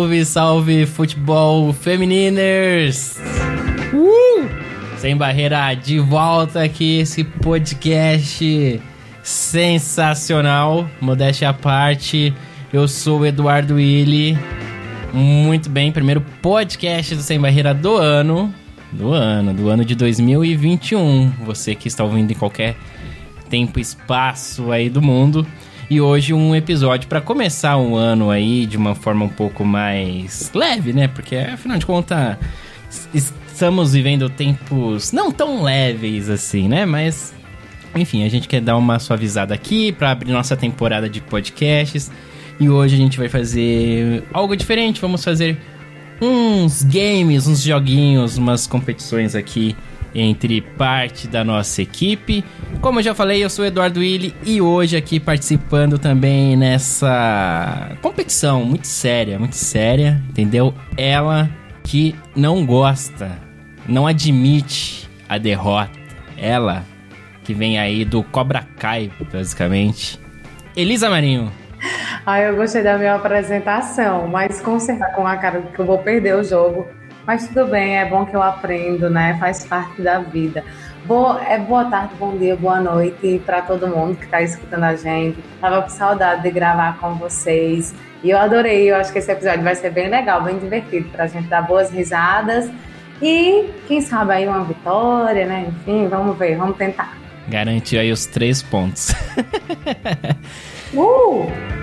Salve, salve futebol femininers! Uh! Sem barreira, de volta aqui esse podcast sensacional. Modéstia à parte, eu sou o Eduardo Willi. Muito bem, primeiro podcast do Sem Barreira do ano. Do ano, do ano de 2021. Você que está ouvindo em qualquer tempo e espaço aí do mundo. E hoje um episódio para começar um ano aí de uma forma um pouco mais leve, né? Porque afinal de contas estamos vivendo tempos não tão leves assim, né? Mas enfim, a gente quer dar uma suavizada aqui para abrir nossa temporada de podcasts. E hoje a gente vai fazer algo diferente, vamos fazer uns games, uns joguinhos, umas competições aqui entre parte da nossa equipe. Como eu já falei, eu sou Eduardo Willi e hoje aqui participando também nessa competição muito séria, muito séria, entendeu? Ela que não gosta, não admite a derrota. Ela que vem aí do Cobra Kai, basicamente. Elisa Marinho. Ah, eu gostei da minha apresentação, mas com certeza com a cara que eu vou perder o jogo. Mas tudo bem, é bom que eu aprendo, né? Faz parte da vida. Boa, é boa tarde, bom dia, boa noite para todo mundo que está escutando a gente. Tava com saudade de gravar com vocês e eu adorei. Eu acho que esse episódio vai ser bem legal, bem divertido para a gente dar boas risadas e quem sabe aí uma vitória, né? Enfim, vamos ver, vamos tentar. Garante aí os três pontos. uh!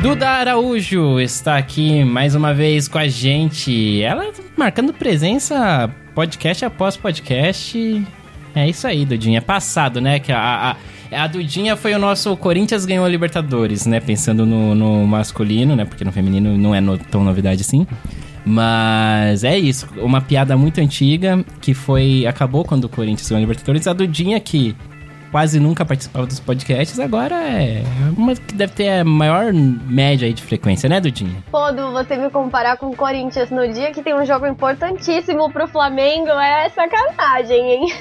Duda Araújo está aqui mais uma vez com a gente. Ela marcando presença podcast após podcast. É isso aí, Dudinha. É passado, né? Que a, a, a Dudinha foi o nosso Corinthians ganhou a Libertadores, né? Pensando no, no masculino, né? Porque no feminino não é no, tão novidade assim. Mas é isso, uma piada muito antiga que foi. Acabou quando o Corinthians ganhou a Libertadores. A Dudinha que quase nunca participava dos podcasts, agora é uma que deve ter a maior média aí de frequência, né, Dudinha? Pô, você me comparar com o Corinthians no dia que tem um jogo importantíssimo pro Flamengo é sacanagem, hein?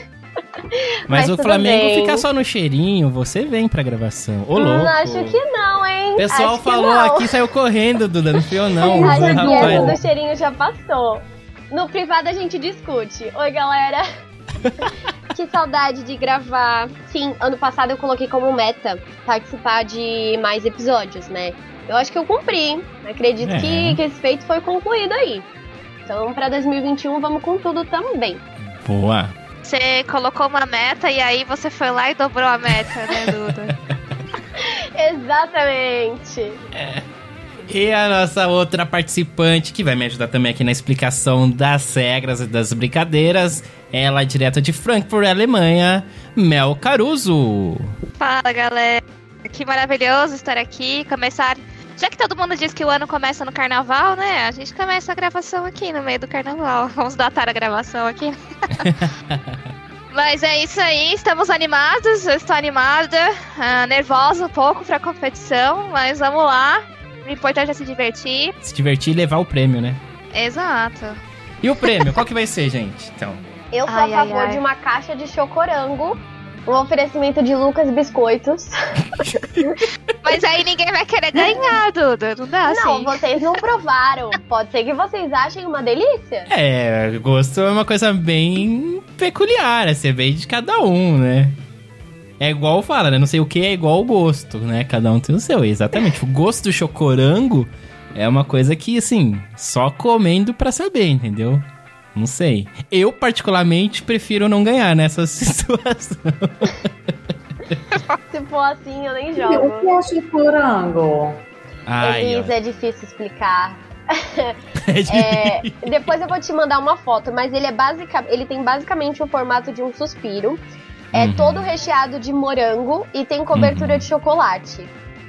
Mas, Mas o Flamengo bem. fica só no cheirinho, você vem pra gravação. Ô, louco. Hum, acho que não, hein? O pessoal acho falou aqui, saiu correndo, Duda, não fui eu não. acho que essa do cheirinho já passou. No privado a gente discute. Oi, galera. que saudade de gravar. Sim, ano passado eu coloquei como meta participar de mais episódios, né? Eu acho que eu cumpri. Acredito é. que, que esse feito foi concluído aí. Então, para 2021, vamos com tudo também. Boa. Você colocou uma meta e aí você foi lá e dobrou a meta, né, Duda? Exatamente. É. E a nossa outra participante, que vai me ajudar também aqui na explicação das regras e das brincadeiras, ela é direto de Frankfurt, Alemanha, Mel Caruso. Fala, galera. Que maravilhoso estar aqui, começar... Já que todo mundo diz que o ano começa no carnaval, né? A gente começa a gravação aqui no meio do carnaval. Vamos datar a gravação aqui. Mas é isso aí, estamos animados, eu estou animada, uh, nervosa um pouco para a competição, mas vamos lá. O importante é se divertir. Se divertir e levar o prêmio, né? Exato. E o prêmio, qual que vai ser, gente? Então. Eu sou ai, a favor ai, ai. de uma caixa de chocorango. Um oferecimento de Lucas Biscoitos. Mas aí ninguém vai querer ganhar, Duda. Não dá assim. Não, vocês não provaram. Pode ser que vocês achem uma delícia. É, gosto é uma coisa bem peculiar, assim, é bem de cada um, né? É igual fala, né? Não sei o que é igual o gosto, né? Cada um tem o seu. Exatamente. o gosto do chocorango é uma coisa que, assim, só comendo pra saber, entendeu? Não sei. Eu, particularmente, prefiro não ganhar nessa situação. Se for assim, eu nem jogo. O que é chocorango? Ai, Elisa, é difícil explicar. é, depois eu vou te mandar uma foto, mas ele é basic, ele tem basicamente o formato de um suspiro. É uhum. todo recheado de morango e tem cobertura uhum. de chocolate.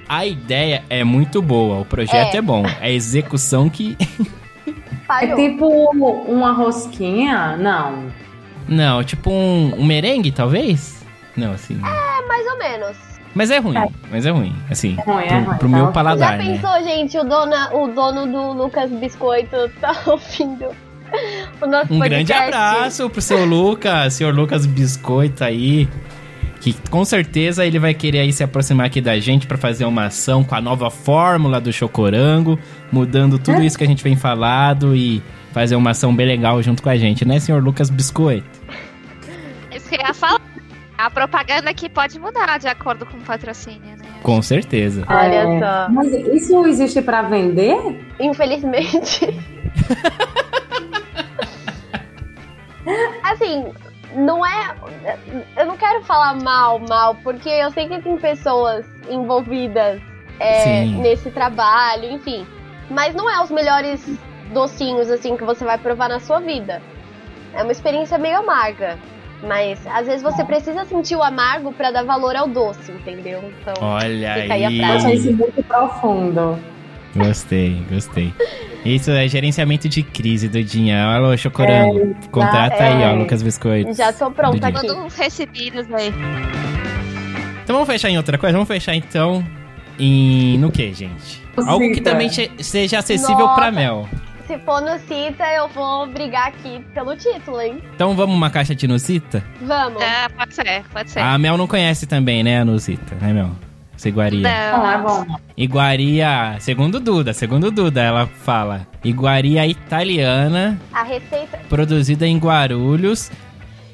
a ideia é muito boa, o projeto é, É. bom. A execução que. É tipo uma rosquinha? Não. Não, tipo um, um merengue, talvez? Não, assim. É mais ou menos. Mas é ruim, mas é ruim. Assim, É ruim, é pro, ruim, pro tá meu paladar, Já né? pensou, gente, o, dona, o dono do Lucas Biscoito tá ouvindo o nosso Um podcast? grande abraço pro seu Lucas, senhor Lucas Biscoito aí. Que com certeza ele vai querer aí se aproximar aqui da gente pra fazer uma ação com a nova fórmula do Chocorango, mudando tudo isso que a gente vem falado e fazer uma ação bem legal junto com a gente, né, senhor Lucas Biscoito? Isso que eu ia falar. A propaganda aqui pode mudar de acordo com o patrocínio, né? Com certeza. Olha É, só. Mas isso existe pra vender? Infelizmente. assim, não é. Eu não quero falar mal, mal, porque eu sei que tem pessoas envolvidas é, nesse trabalho, enfim. Mas não é os melhores docinhos, assim, que você vai provar na sua vida. É uma experiência meio amarga. Mas às vezes você precisa sentir o amargo pra dar valor ao doce, entendeu? Então. Olha Fica aí a aí. Eu achei isso muito profundo. Gostei, gostei. Isso é gerenciamento de crise do Dinha. Alô, Chocorango. Contrata aí, ó, é. Lucas Biscoito. Já tô pronta Do dia. aqui. Uns recebidos aí. Então vamos fechar em outra coisa? Vamos fechar então em. no que, gente? Algo que também seja acessível Nossa. pra Mel. Se for no Cita, eu vou brigar aqui pelo título, hein? Então vamos uma caixa de Nusita? Vamos. Ah, pode ser, pode ser. A Mel não conhece também, né, a Nusita, né, Mel? Essa iguaria. Não, é bom. Iguaria, segundo Duda, segundo Duda, ela fala. Iguaria italiana, A receita. produzida em Guarulhos.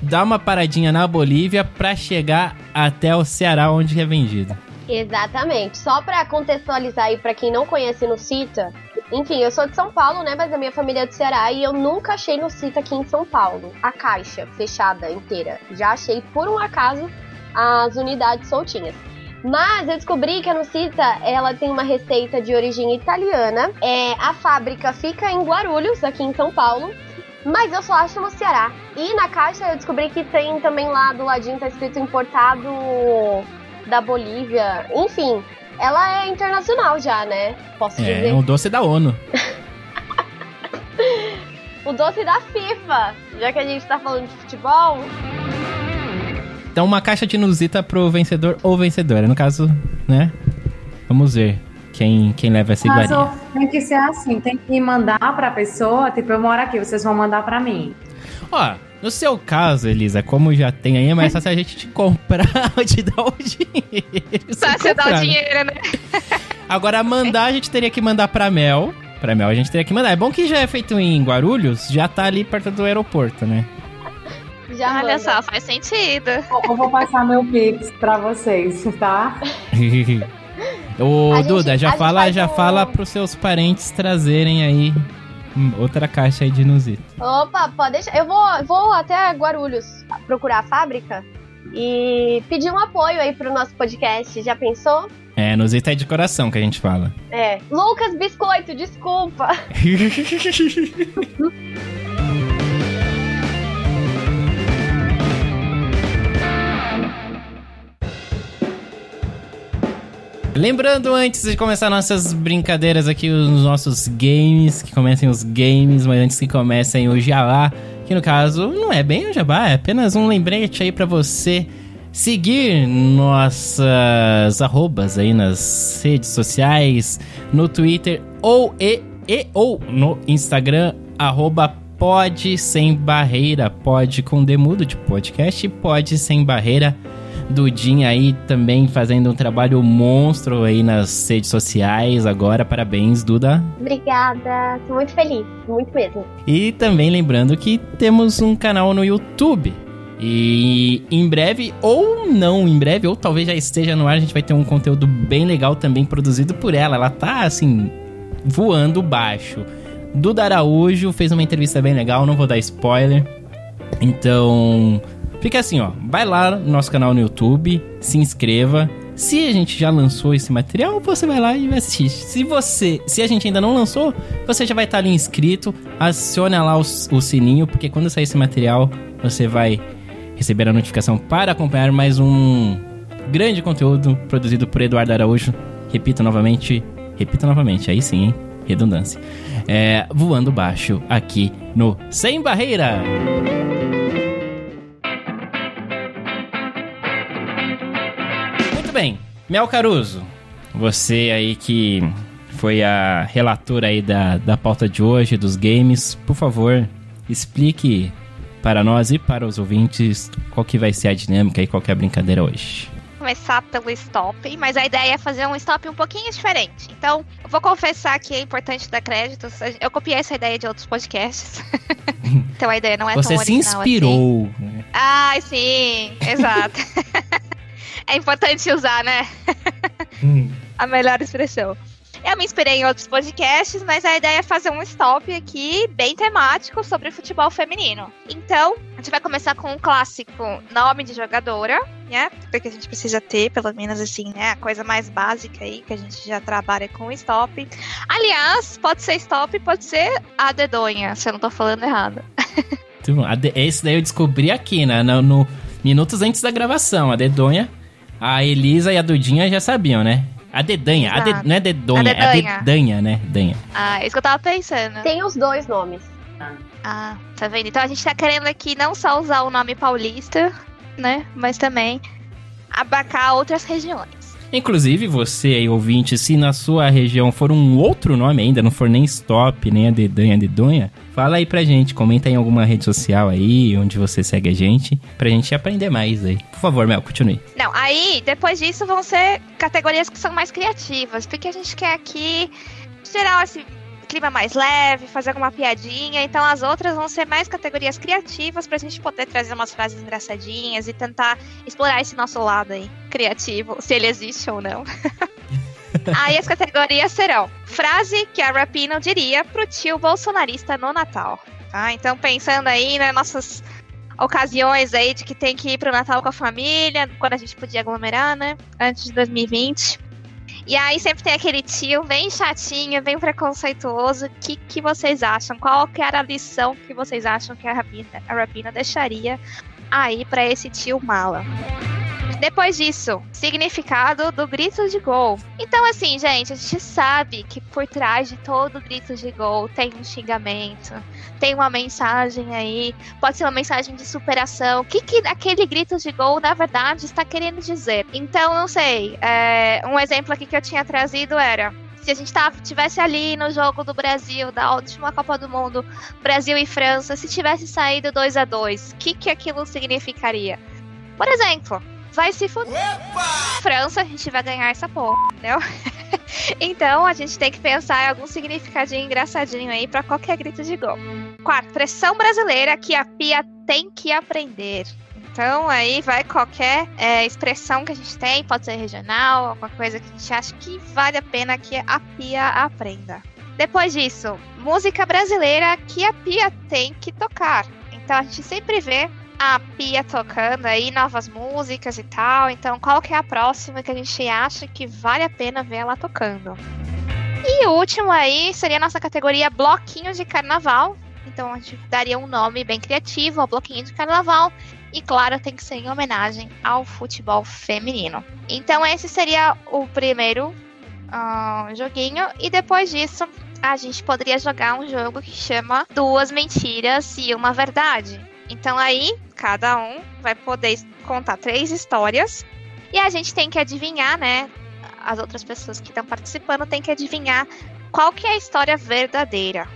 Dá uma paradinha na Bolívia pra chegar até o Ceará, onde é vendido. Exatamente. Só pra contextualizar aí pra quem não conhece no Cita. Enfim, eu sou de São Paulo, né? Mas a minha família é do Ceará e eu nunca achei no Cita aqui em São Paulo. A caixa fechada inteira. Já achei por um acaso as unidades soltinhas. Mas eu descobri que a Nucita, ela tem uma receita de origem italiana. É, a fábrica fica em Guarulhos, aqui em São Paulo. Mas eu só acho no Ceará. E na caixa eu descobri que tem também lá do ladinho, tá escrito importado da Bolívia. Enfim, ela é internacional já, né? Posso É, dizer. um doce da ONU. O doce da FIFA. Já que a gente tá falando de futebol. Então, uma caixa de Nusita pro vencedor ou vencedora. No caso, né? Vamos ver quem, quem leva essa Mas iguaria. ó, tem que ser assim, tem que mandar pra pessoa, tipo, eu moro aqui, vocês vão mandar pra mim. Ó, no seu caso, Elisa, como já tem aí, é mais fácil a gente te comprar ou te dar o dinheiro. Só dá comprar, o né? dinheiro, né? Agora, mandar, a gente teria que mandar pra Mel. Pra Mel, a gente teria que mandar. É bom que já é feito em Guarulhos, já tá ali perto do aeroporto, né? Já Olha manda. só, faz sentido. Eu vou passar meu Pix pra vocês, tá? Ô, A gente- Duda, a já gente fala, já um- fala pros seus parentes trazerem aí outra caixa aí de Nusita. Opa, pode deixar. Eu vou, vou até Guarulhos procurar a fábrica e pedir um apoio aí pro nosso podcast. Já pensou? É, Nusita é de coração que a gente fala. É. Lucas Biscoito, desculpa. Lembrando, antes de começar nossas brincadeiras aqui, os nossos games, que comecem os games, mas antes que comecem o jabá, que no caso não é bem o jabá, é apenas um lembrete aí pra você seguir nossas arrobas aí nas redes sociais, no Twitter ou e, e ou no Instagram, arroba pode sem barreira, pode com demudo de podcast, pode sem barreira. Dudinha aí também fazendo um trabalho monstro aí nas redes sociais agora. Parabéns, Duda. Obrigada. Tô muito feliz. Muito mesmo. E também lembrando que temos um canal no YouTube. E em breve, ou não em breve, ou talvez já esteja no ar, a gente vai ter um conteúdo bem legal também produzido por ela. Ela tá assim, voando baixo. Duda Araújo fez uma entrevista bem legal, não vou dar spoiler. Então, fica assim, ó. Vai lá no nosso canal no YouTube, se inscreva. Se a gente já lançou esse material, você vai lá e vai assistir. Se você, se a gente ainda não lançou, você já vai estar ali inscrito. Acione lá o, o sininho, porque quando sair esse material, você vai receber a notificação para acompanhar mais um grande conteúdo produzido por Eduardo Araújo, repito novamente, repito novamente, aí sim, hein? Redundância. É, voando baixo aqui no Sem Barreira. Bem, Mel Caruso, você aí que foi a relatora aí da, da pauta de hoje, dos games, por favor, explique para nós e para os ouvintes qual que vai ser a dinâmica e qual que é a brincadeira hoje começar pelo stop, mas a ideia é fazer um stop um pouquinho diferente. Então, eu vou confessar que é importante dar créditos. Eu copiei essa ideia de outros podcasts. então a ideia não é Você tão se inspirou. Assim. Ah, sim, exato. é importante usar, né? Hum. a melhor expressão. Eu me inspirei em outros podcasts, mas a ideia é fazer um stop aqui bem temático sobre futebol feminino. Então, a gente vai começar com um clássico nome de jogadora, né? Porque a gente precisa ter, pelo menos assim, né? A coisa mais básica aí, que a gente já trabalha com stop. Aliás, pode ser stop, pode ser a dedonha, se eu não tô falando errado. Esse daí eu descobri aqui, né? No, no minutos antes da gravação. A dedonha, a Elisa e a Dudinha já sabiam, né? A dedanha, a de, não é dedonha, a dedanha. é a dedanha, né? Danha. Ah, isso que eu tava pensando. Tem os dois nomes. Ah, tá vendo? Então a gente tá querendo aqui não só usar o nome paulista, né? Mas também abacar outras regiões. Inclusive, você aí, ouvinte, se na sua região for um outro nome ainda, não for nem Stop, nem a Dedanha, Dedonha, fala aí pra gente, comenta em alguma rede social aí, onde você segue a gente, pra gente aprender mais aí. Por favor, Mel, continue. Não, aí, depois disso, vão ser categorias que são mais criativas, porque a gente quer aqui, geral, assim, clima mais leve, fazer alguma piadinha. Então as outras vão ser mais categorias criativas pra gente poder trazer umas frases engraçadinhas e tentar explorar esse nosso lado aí, criativo, se ele existe ou não. aí as categorias serão frase que a Rapino diria pro tio bolsonarista no Natal. Tá? Então pensando aí nas né, nossas ocasiões aí de que tem que ir pro Natal com a família, quando a gente podia aglomerar, né? Antes de 2020. E aí sempre tem aquele tio bem chatinho, bem preconceituoso. O que, que vocês acham? Qual que era a lição que vocês acham que a Rapina, a Rapina deixaria aí para esse tio mala? Depois disso, significado do grito de gol. Então, assim, gente, a gente sabe que por trás de todo grito de gol tem um xingamento, tem uma mensagem aí, pode ser uma mensagem de superação. O que, que aquele grito de gol, na verdade, está querendo dizer? Então, não sei. É, um exemplo aqui que eu tinha trazido era se a gente tava, tivesse ali no jogo do Brasil, da última Copa do Mundo, Brasil e França, se tivesse saído 2 a 2 o que, que aquilo significaria? Por exemplo, vai se fuder. França, a gente vai ganhar essa porra, entendeu? então a gente tem que pensar em algum significadinho engraçadinho aí para qualquer grito de gol. Quarto, pressão brasileira que a Pia tem que aprender. Então aí vai qualquer é, expressão que a gente tem, pode ser regional, alguma coisa que a gente acha que vale a pena que a Pia aprenda. Depois disso, música brasileira que a Pia tem que tocar. Então a gente sempre vê a Pia tocando aí novas músicas e tal. Então, qual que é a próxima que a gente acha que vale a pena ver ela tocando? E o último aí seria a nossa categoria Bloquinho de Carnaval. Então a gente daria um nome bem criativo ao Bloquinho de Carnaval. E claro, tem que ser em homenagem ao futebol feminino. Então esse seria o primeiro uh, joguinho. E depois disso, a gente poderia jogar um jogo que chama Duas Mentiras e Uma Verdade. Então aí, cada um vai poder contar três histórias e a gente tem que adivinhar, né? As outras pessoas que estão participando têm que adivinhar qual que é a história verdadeira,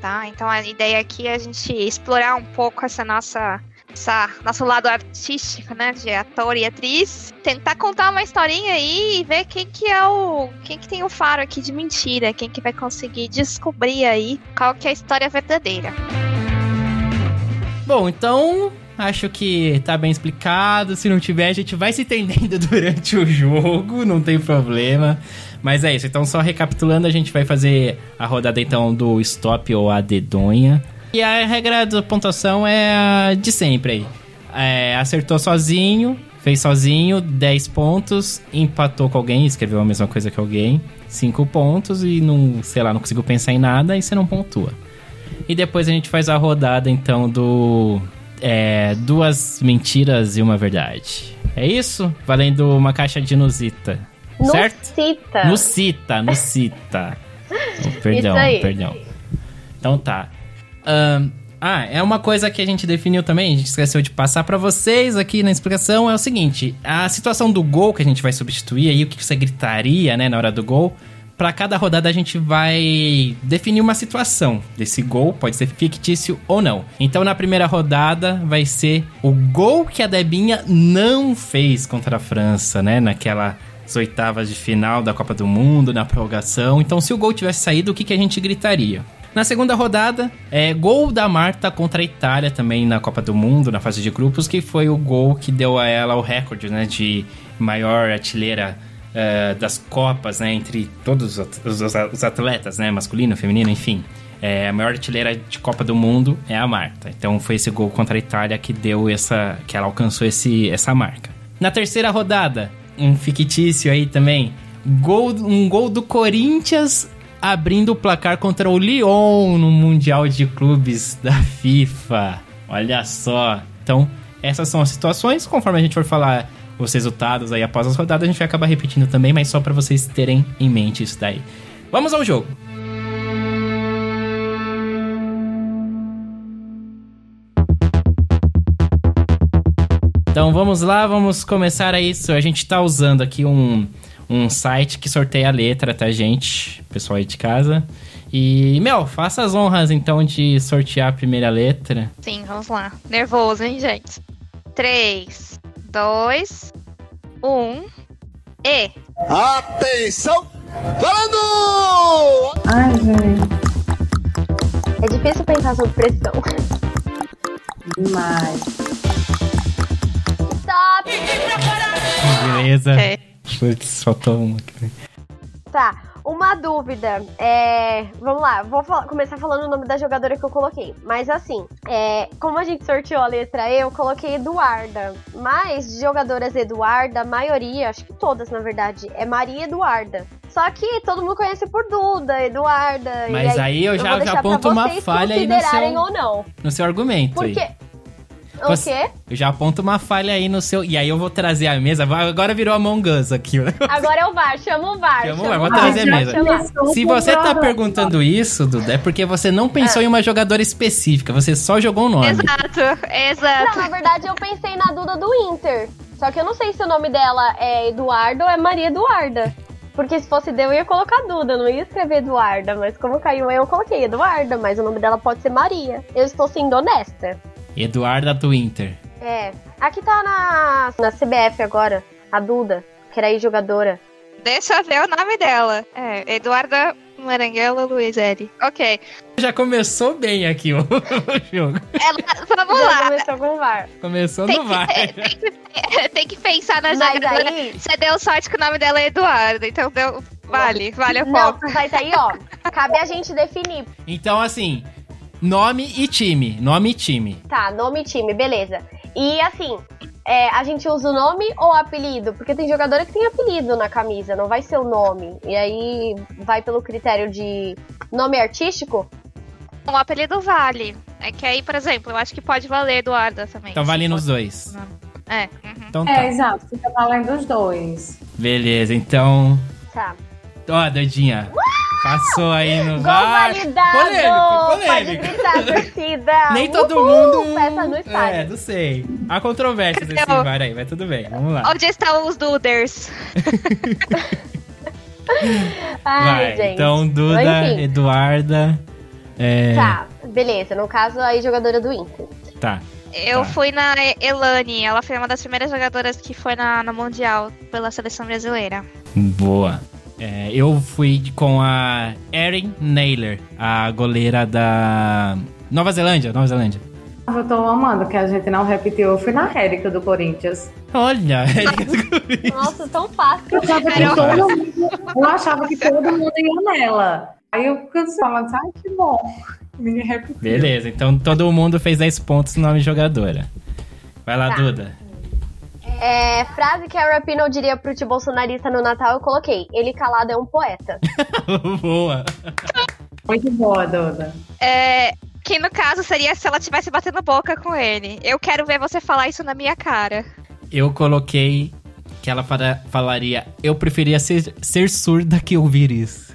tá? Então a ideia aqui é a gente explorar um pouco essa nossa essa, nosso lado artístico, né, de ator e atriz, tentar contar uma historinha aí e ver quem que é o, quem que tem o faro aqui de mentira, quem que vai conseguir descobrir aí qual que é a história verdadeira. Bom, então acho que tá bem explicado. Se não tiver, a gente vai se entendendo durante o jogo, não tem problema. Mas é isso, então só recapitulando, a gente vai fazer a rodada então do stop ou a dedonha. E a regra da pontuação é a de sempre aí. É, acertou sozinho, fez sozinho, 10 pontos, empatou com alguém, escreveu a mesma coisa que alguém, 5 pontos e não, sei lá, não conseguiu pensar em nada e você não pontua. E depois a gente faz a rodada, então, do. É, duas mentiras e uma verdade. É isso? Valendo uma caixa de Nusita. Certo? Cita, no Cita. Oh, perdão, perdão. Então tá. Ahn, ah, é uma coisa que a gente definiu também, a gente esqueceu de passar pra vocês aqui na explicação, é o seguinte, a situação do gol que a gente vai substituir aí, o que você gritaria, né, na hora do gol, pra cada rodada a gente vai definir uma situação desse gol, pode ser fictício ou não. Então na primeira rodada vai ser o gol que a Debinha não fez contra a França, né, naquela as oitavas de final da Copa do Mundo, na prorrogação. Então, se o gol tivesse saído, o que, que a gente gritaria? Na segunda rodada, é gol da Marta contra a Itália também na Copa do Mundo, na fase de grupos, que foi o gol que deu a ela o recorde, né, de maior artilheira eh, das Copas, né, entre todos os, os- os atletas, né, masculino, feminino, enfim. É, a maior artilheira de Copa do Mundo é a Marta. Então foi esse gol contra a Itália que deu essa, que ela alcançou esse, essa marca. Na terceira rodada, um fictício aí também, gol, um gol do Corinthians abrindo o placar contra o Lyon no Mundial de Clubes da FIFA. Olha só. Então, essas são as situações. Conforme a gente for falar os resultados aí após as rodadas, a gente vai acabar repetindo também, mas só pra vocês terem em mente isso daí. Vamos ao jogo. Então vamos lá, vamos começar a isso. A gente tá usando aqui um, um site que sorteia a letra, tá, gente? Pessoal aí de casa. E, Mel, faça as honras então de sortear a primeira letra. Sim, vamos lá. Nervoso, hein, gente? 3, 2, 1. E. Atenção! Falando! Ai, gente, É difícil pensar sob pressão. demais. Stop! Beleza. Ok. Putz, faltou uma aqui. Tá, uma dúvida. É, vamos lá, vou fal- começar falando o nome da jogadora que eu coloquei. Mas assim, é, como a gente sorteou a letra E, eu coloquei Eduarda. Mas de jogadoras Eduarda, a maioria, acho que todas na verdade, é Maria Eduarda. Só que todo mundo conhece por Duda, Eduarda. Mas aí eu já- vou já aponto uma falha aí no seu- ou não. No seu argumento aí. Porque. O Você- quê? Eu já aponto uma falha aí no seu. E aí eu vou trazer a mesa. Agora virou Among Us aqui. o negócio. Agora é o VAR, chama o VAR. Chama o VAR, vou trazer mesmo. chamar. Se você tá perguntando isso, Duda, é porque você não pensou em uma jogadora específica. Você só jogou o nome. Exato, exato. Não, na verdade eu pensei na Duda do Inter. Só que eu não sei se o nome dela é Eduardo ou é Maria Eduarda. Porque se fosse deu, eu ia colocar Duda, eu não ia escrever Eduarda. Mas como caiu aí, eu coloquei Eduarda, mas o nome dela pode ser Maria. Eu estou sendo honesta. Eduarda do Inter. É. Aqui tá na, na CBF agora, a Duda, que era aí jogadora. Deixa eu ver o nome dela. É, Eduarda Maranguela Luizeri. Ok. Já começou bem aqui o, o jogo. Ela, vamos Já lá. começou com o VAR. Começou Tem no VAR. tem, que, tem que pensar na Mas jogadora. aí- Você deu sorte que o nome dela é Eduarda, então deu. Vale, vale a Não, ponto. mas aí, ó, cabe a gente definir. Então, assim, nome e time. Nome e time. Tá, nome e time, beleza. E assim, é, a gente usa o nome ou apelido? Porque tem jogadora que tem apelido na camisa, não vai ser o nome. E aí vai pelo critério de nome artístico? O apelido vale. É que aí, por exemplo, eu acho que pode valer Eduarda também. Então vale nos dois. É. uhum. Então É, tá. exato, fica valendo os dois. Beleza, então. Tá. Ó, doidinha. Passou aí no VAR. validado! Polêmico, Pode polêmico. gritar, torcida! Nem todo Uhul! mundo. Festa no É, estádio. não sei. Há controvérsias desse Não. VAR aí, mas tudo bem. Vamos lá. Onde estão os Duders? Ai, Vai. gente. Então, Duda, Enfim. Eduarda. É, Tá, beleza. No caso, aí, jogadora do Inter. tá. Eu Tá. fui na Elane, ela foi uma das primeiras jogadoras que foi na, no Mundial pela seleção brasileira. Boa. É, eu fui com a Erin Naylor, a goleira da Nova Zelândia. Nova Zelândia. Eu tô amando que a gente não repetiu. Eu fui na Érica do Corinthians. Olha, Nossa, tão fácil. Eu achava que todo mundo, eu achava que todo mundo ia nela. Aí eu cansei, falando, ai, que bom. Ninguém repetiu. beleza. Então todo mundo fez 10 pontos no nome de jogadora. Vai lá, Tá. Duda. É, frase que a Rapinoe diria pro tio bolsonarista no Natal, eu coloquei. Ele calado é um poeta. Boa. Muito boa, Duda. É, que no caso seria se ela tivesse batendo boca com ele. Eu quero ver você falar isso na minha cara. Eu coloquei que ela fala- falaria: Eu preferia ser, ser surda que ouvir isso.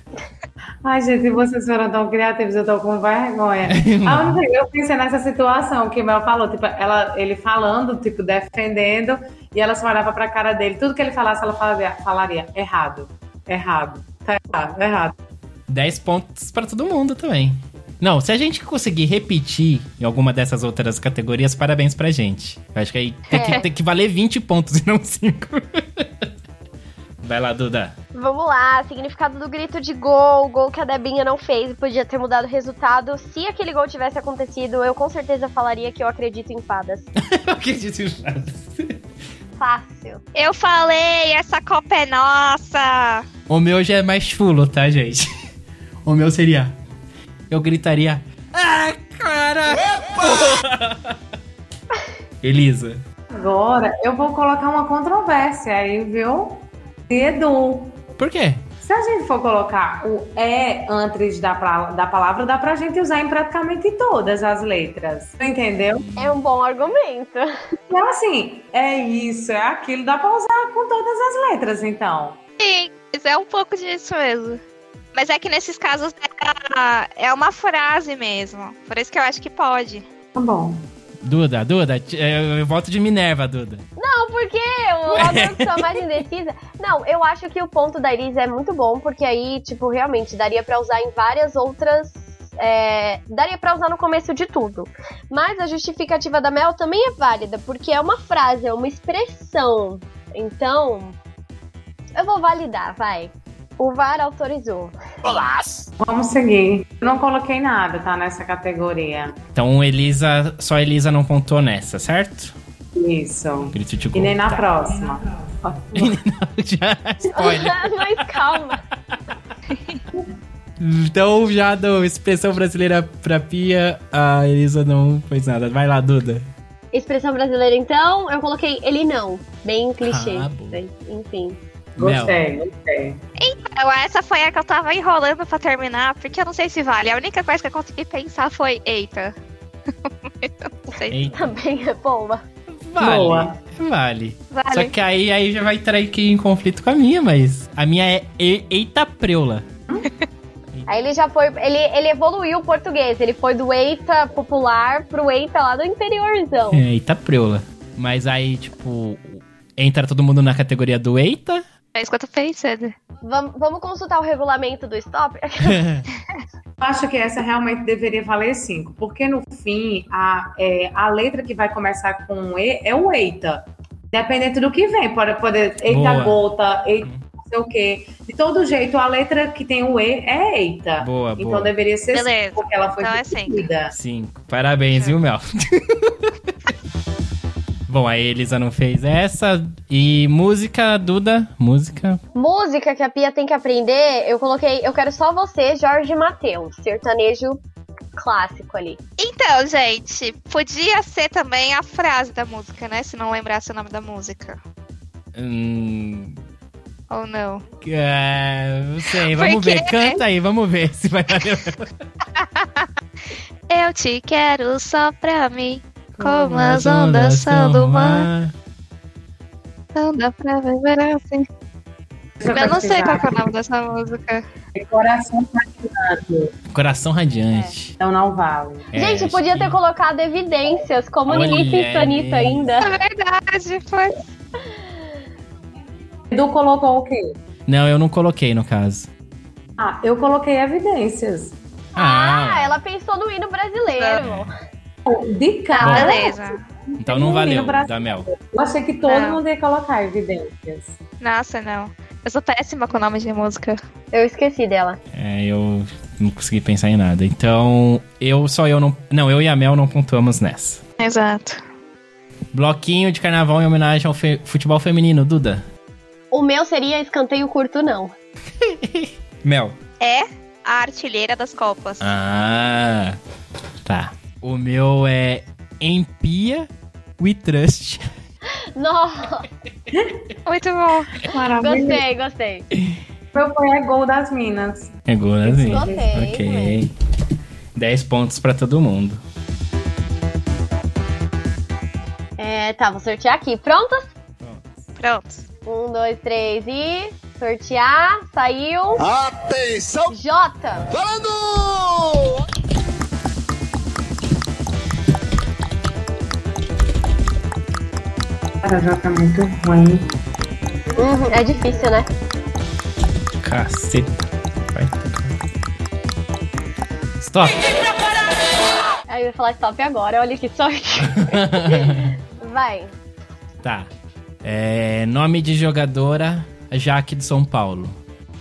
Ai, gente, vocês foram tão criativos, eu tô com vergonha. A única- eu pensei nessa situação que o Mel falou, tipo, ela, ele falando, tipo, defendendo, e ela só olhava pra cara dele. Tudo que ele falasse, ela falaria, falaria errado, errado, tá errado, errado. 10 pontos pra todo mundo também. Não, se a gente conseguir repetir em alguma dessas outras categorias, parabéns pra gente. Eu acho que aí tem que, É. tem que valer 20 pontos e não 5. Vai lá, Duda. Vamos lá, significado do grito de gol, gol que a Debinha não fez e podia ter mudado o resultado. Se aquele gol tivesse acontecido, eu com certeza falaria que eu acredito em fadas. Eu acredito em fadas. Fácil. Eu falei, essa Copa é nossa! O meu já é mais chulo, tá, gente? O meu seria. Eu gritaria. Ah, cara! Elisa. Agora, eu vou colocar uma controvérsia aí, viu? De Edu. Por quê? Se a gente for colocar o é antes da, da palavra, dá pra gente usar em praticamente todas as letras. Entendeu? É um bom argumento. Então, assim, é isso, é aquilo, dá pra usar com todas as letras, então. Sim, mas é um pouco disso mesmo. Mas é que nesses casos é, é uma frase mesmo. Por isso que eu acho que pode. Tá bom. Duda, Duda, t- eu, volto de Minerva, Duda. Não, porque o Albert sou mais indecisa. Não, eu acho que o ponto da Iris é muito bom, porque aí, tipo, realmente daria pra usar em várias outras. é, daria pra usar no começo de tudo. Mas a justificativa da Mel também é válida, porque é uma frase, é uma expressão. Então, eu vou validar, vai. O VAR autorizou. Vamos seguir. Eu não coloquei nada, tá? Nessa categoria. Então, Elisa, só Elisa não pontuou nessa, certo? Isso. Grito de E gol. nem na Tá. próxima. Já, spoiler. Mas calma. Então, já dou expressão brasileira pra Pia, a Elisa não fez nada. Vai lá, Duda. Expressão brasileira, então, eu coloquei ele não. Bem clichê. Ah. Enfim. Mel. Gostei, gostei. Então, essa foi a que eu tava enrolando pra terminar, porque eu não sei se vale. A única coisa que eu consegui pensar foi, eita. Eu não sei. Eita, Também é boa. vale. Boa. Vale. Vale. Só que aí, aí já vai entrar aqui em conflito com a minha, mas a minha é e- Eita Preula. Aí ele já foi. Ele, ele evoluiu o português. Ele foi do Eita popular pro Eita lá do interiorzão. É, Eita Preula. Mas aí, tipo, entra todo mundo na categoria do Eita. É isso que eu tô pensando. Vamos, vamos consultar o regulamento do stop? Eu acho que essa realmente deveria valer 5, porque no fim, a, é, a letra que vai começar com E é o eita. Dependente do que vem, pode, pode eita Boa. gota, eita não sei o quê. De todo jeito, a letra que tem o E é eita. Boa, então boa. deveria ser Beleza. cinco, porque ela foi Então é cinco. Cinco. Parabéns, viu, Mel? Bom, a Elisa não fez essa. E música, Duda? Música. Música que a Pia tem que aprender, eu coloquei. Eu quero só você, Jorge Mateus. Sertanejo clássico ali. Então, gente, podia ser também a frase da música, né? Se não lembrasse o nome da música. Hum, Ou não. é, não sei, vamos Porque- ver. Canta aí, vamos ver se vai valer. Eu te quero só pra mim. Como as ondas são do mar. Não dá pra viver assim. Eu não sei qual é o nome dessa música. É Coração Radiante. Coração radiante. Então não vale. É, Gente, podia que- ter colocado evidências, como Olha ninguém pensou nisso isso. ainda. É verdade, foi. Edu colocou o quê? Não, eu não coloquei no caso. Ah, eu coloquei evidências. Ah, ela pensou no hino brasileiro. De cara, beleza. Então não valeu, da Mel. eu achei que todo Não. mundo ia colocar evidências. Nossa, não. Eu sou péssima com nome de música. Eu esqueci dela. É, eu não consegui pensar em nada. Então, eu só eu não. Não, eu e a Mel não pontuamos nessa. Exato. Bloquinho de carnaval em homenagem ao fe- futebol feminino, Duda. O meu seria escanteio curto, não. Mel. É a artilheira das Copas. Ah, tá. O meu é Empia We Trust. Nossa, Muito bom. Maravilha. gostei, gostei. Meu foi é gol das Minas. É gol assim. Gostei, Ok. 10 pontos pra todo mundo. É, tá, vou sortear aqui. Prontos? Pronto. Um, dois, três e. Sortear. Saiu. Atenção! J. Falando! Cara, já tá muito ruim. Uhum, é difícil, né? Caceta. Vai. Stop. Aí eu ia falar stop agora, olha que sorte. Vai. Tá. É, nome de jogadora, Jaque de São Paulo.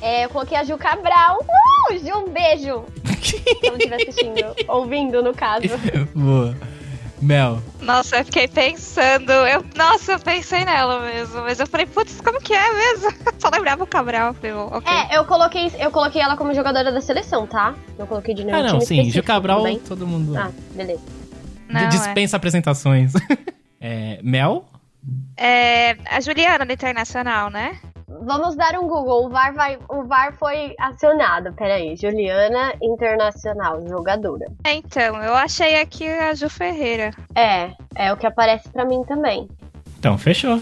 É, eu coloquei a Ju Cabral. Uh, Ju, um beijo. Se ela estiver assistindo, ouvindo, no caso. Boa. Mel. Nossa, eu fiquei pensando. Eu, nossa, eu pensei nela mesmo. Mas eu falei, putz, como que é mesmo? Só lembrava o Cabral. Falei, ok. É, eu coloquei, eu coloquei ela como jogadora da seleção, tá? Não coloquei de nenhum Ah, não, time sim. Gil Cabral, todo mundo. Ah, beleza. Não, é. dispensa apresentações. É, Mel? É, a Juliana do Internacional, né? Vamos dar um Google. O VAR, vai, o VAR foi acionado. Peraí. Juliana Internacional, jogadora. É, Então, eu achei aqui a Ju Ferreira. É, é o que aparece pra mim também. Então, fechou.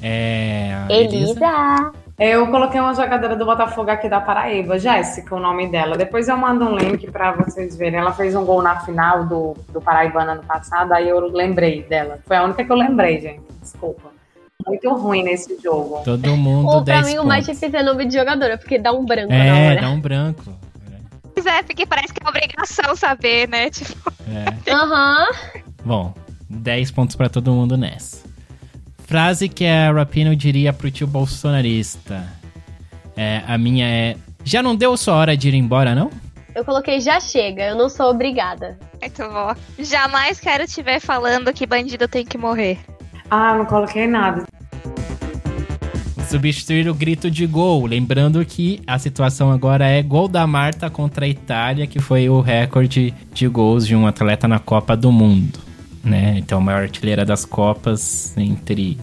É. Elisa. Elisa. Eu coloquei uma jogadora do Botafogo aqui da Paraíba, Jéssica, o nome dela. Depois eu mando um link pra vocês verem. Ela fez um gol na final do, do Paraibano ano passado, aí eu lembrei dela. Foi a única que eu lembrei, gente. Desculpa. Muito ruim nesse jogo. Todo mundo Ou pra 10 mim o mais pontos. difícil é nome de jogadora, porque dá um branco na É, hora. dá um branco. Pois é, porque parece que é obrigação saber, né? Tipo, É. Aham. Bom, 10 pontos pra todo mundo nessa. Frase que a Rapino diria pro tio bolsonarista. É, a minha é. Já não deu sua hora de ir embora, não? Eu coloquei já chega, eu não sou obrigada. muito bom. Jamais quero te ver falando que bandido tem que morrer. Ah, não coloquei nada. Substituir o grito de gol. Lembrando que a situação agora é gol da Marta contra a Itália, que foi o recorde de gols de um atleta na Copa do Mundo. Né? Então, a maior artilheira das Copas entre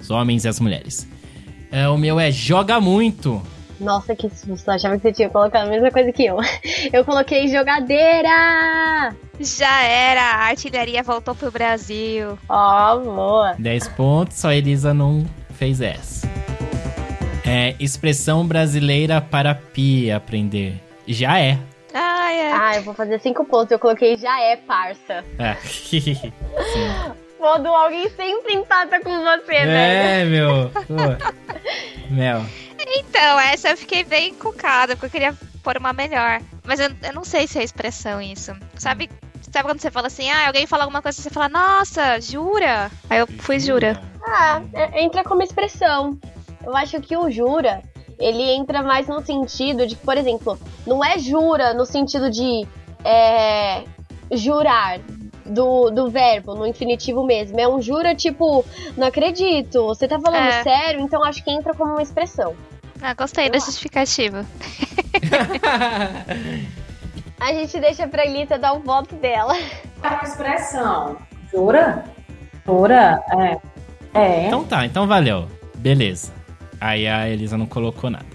os homens e as mulheres. É, o meu é joga muito. Nossa, que susto. Eu achava que você tinha colocado a mesma coisa que eu. Eu coloquei jogadeira! Já era, a artilharia voltou pro Brasil. Ó, boa. 10 pontos, só a Elisa não fez essa. É, expressão brasileira para Pia aprender. Já é. Ah, é. Ah, eu vou fazer cinco pontos. Eu coloquei já é, parça. É. Sim. Alguém sempre empata com você, velho. É, meu. Pô. Mel. Então, essa eu fiquei bem cucada, porque eu queria pôr uma melhor. Mas eu, eu não sei se é expressão isso. Sabe, sabe quando você fala assim, ah, alguém fala alguma coisa, você fala, nossa, jura? Aí eu fui jura. Ah, é- entra como expressão. Eu acho que o jura, ele entra mais no sentido de, por exemplo, não é jura no sentido de é, jurar. Do, do verbo, no infinitivo mesmo. É um jura, tipo, não acredito, você tá falando É. sério, então acho que entra como uma expressão. Ah, gostei da justificativa. A gente deixa pra Elisa dar o voto dela. É uma expressão. Jura? Jura? É. É. Então tá, então valeu. Beleza. Aí a Elisa não colocou nada.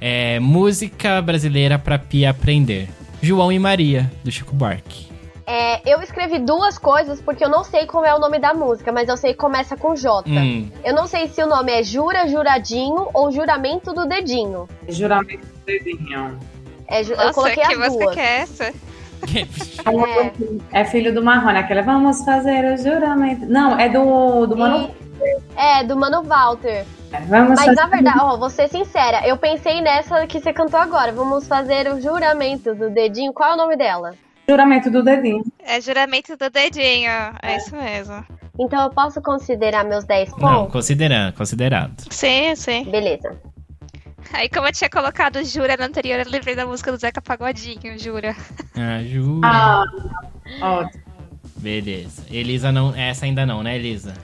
É, música brasileira pra Pia aprender. João e Maria, do Chico Buarque. É, eu escrevi duas coisas porque eu não sei como é o nome da música, mas eu sei que começa com J. Hum, Eu não sei se o nome é Jura, Juradinho ou Juramento do Dedinho. Juramento do dedinho. É, ju- eu Nossa, coloquei que as você duas. quer essa? É, É filho do Marrone, aquela vamos fazer o juramento. Não, é do, do Mano. é, do Mano Walter. Vamos Mas fazer na verdade, ó, vou ser sincera, eu pensei nessa que você cantou agora. Vamos fazer o juramento do dedinho. Qual é o nome dela? Juramento do dedinho. É juramento do dedinho. É isso mesmo. Então eu posso considerar meus 10 não, pontos? considerando, considerado. Sim, sim. Beleza. Aí, como eu tinha colocado jura no anterior, eu lembrei da música do Zeca Pagodinho, jura. Ah, Ju. Ah, ótimo. Beleza. Elisa não. Essa ainda não, né, Elisa?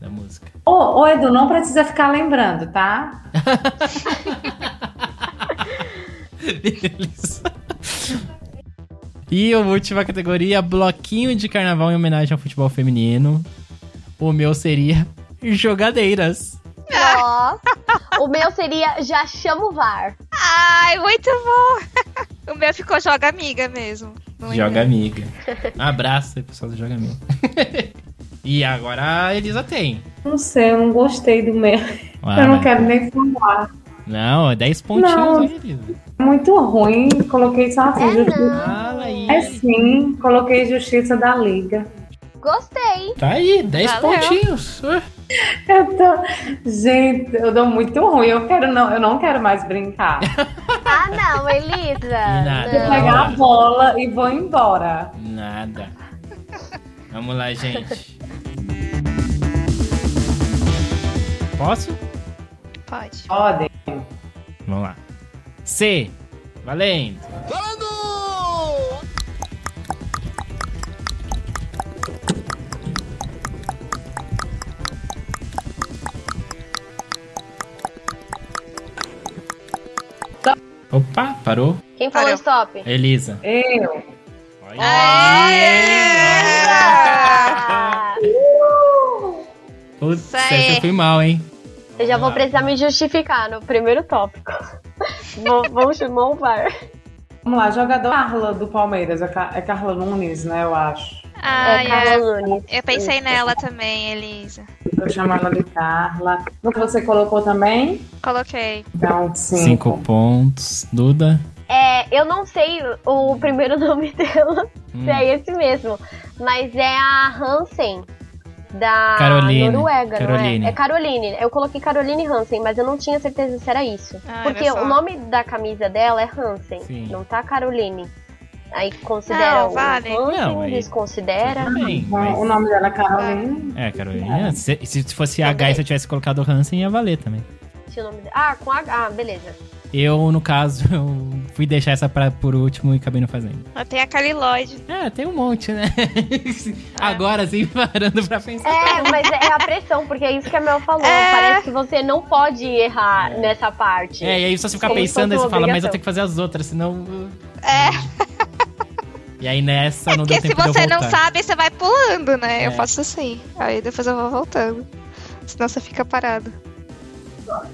Da música. Ô, ô, Edu, não precisa ficar lembrando, tá? Beleza. E a última categoria, bloquinho de carnaval em homenagem ao futebol feminino. O meu seria jogadeiras. Ó, o meu seria Já Chamo o VAR. Ai, muito bom! o meu ficou Joga Amiga mesmo. Não Joga amiga. Abraço aí, pessoal do Joga Amiga. e agora a Elisa tem. Não sei, eu não gostei do meu. Ah, eu não mas- quero nem falar. Não, é 10 pontinhos Não. aí, Elisa. Muito ruim. Coloquei só assim. É justiça. É sim, coloquei Justiça da Liga. Gostei. Tá aí, 10 Valeu. pontinhos. Eu tô. Gente, eu dou muito ruim. Eu quero não, eu não quero mais brincar. Ah, não, Elisa. nada. Vou pegar a bola e vou embora. Nada. Vamos lá, gente. Posso? Pode. Podem. Vamos lá. C. Valendo. Valendo! Opa, parou. Quem falou Parou. stop? Elisa. Eu. Olha. Putz, Isso aí. essa eu fui mal, hein? Eu já vou precisar me justificar no primeiro tópico. Vou- Vamos chamar o VAR. Vamos lá, jogador Carla do Palmeiras. É é Carla Nunes, né? Eu acho. Ah, é é. Carla Nunes. Eu pensei nela também, Elisa. Tô chamando de Carla. No que você colocou também? Coloquei. Então, cinco. Cinco pontos. Duda. É, eu não sei o primeiro nome dela, Hum. se é esse mesmo. Mas é a Hansen. Da Caroline. Noruega, Caroline. não é? É Caroline. Eu coloquei Caroline Hansen, mas eu não tinha certeza se era isso. Ah, Porque o nome da camisa dela é Hansen, Sim. não tá Caroline. Aí considera Não, o vale. Hansen, Não, aí- desconsidera. Então, mas- O nome dela é Carolina. É, Carolina. Se, se fosse H e se eu tivesse colocado Hansen, ia valer também. Tinha o nome dela. Ah, com H. Ah, beleza. Eu, no caso, eu fui deixar essa pra, por último e acabei não fazendo. Eu tenho a Lloyd. É, tem um monte, né? Agora, assim, parando pra pensar. É, mas é a pressão, porque é isso que a Mel falou. É. Parece que você não pode errar nessa parte. É, e aí só você Como se pensando, aí você fala, mas eu tenho que fazer as outras, senão... É, E aí nessa não deu porque se tempo de eu você não sabe, você vai pulando, né? Eu É. faço assim. Aí depois eu vou voltando. Senão você fica parado.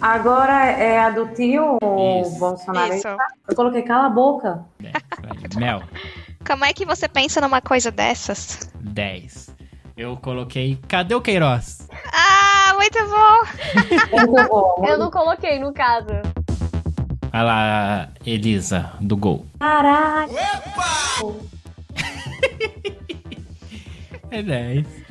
Agora é a do tio Isso. Bolsonaro. Isso. Eu coloquei cala a boca. Mel, Como é que você pensa numa coisa dessas? 10. Eu coloquei, cadê o Queiroz? Ah, muito bom! Muito bom. Eu não coloquei, no caso. Vai lá, Elisa, do gol. Caraca. É 10.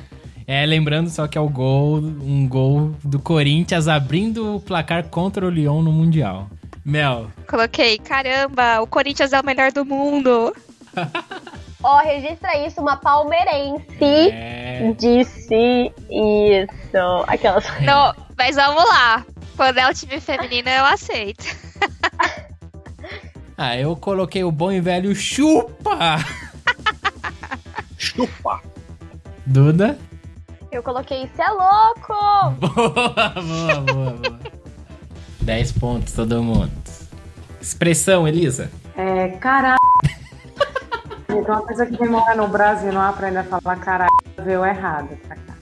É, lembrando só que é o gol, um gol do Corinthians abrindo o placar contra o Lyon no Mundial. Mel, Coloquei, caramba, o Corinthians é o melhor do mundo. Ó, registra isso, uma palmeirense é... disse isso. Aquelas. Não, mas vamos lá. Quando é o time feminino, eu aceito. Ah, eu coloquei o bom e velho chupa! Chupa! Duda? Eu coloquei, isso é louco! Boa, boa, boa, boa. 10 pontos, todo mundo. Expressão, Elisa. É, caralho. Gente, uma pessoa que vem morar no Brasil não aprende a falar caralho, veio errado pra cá.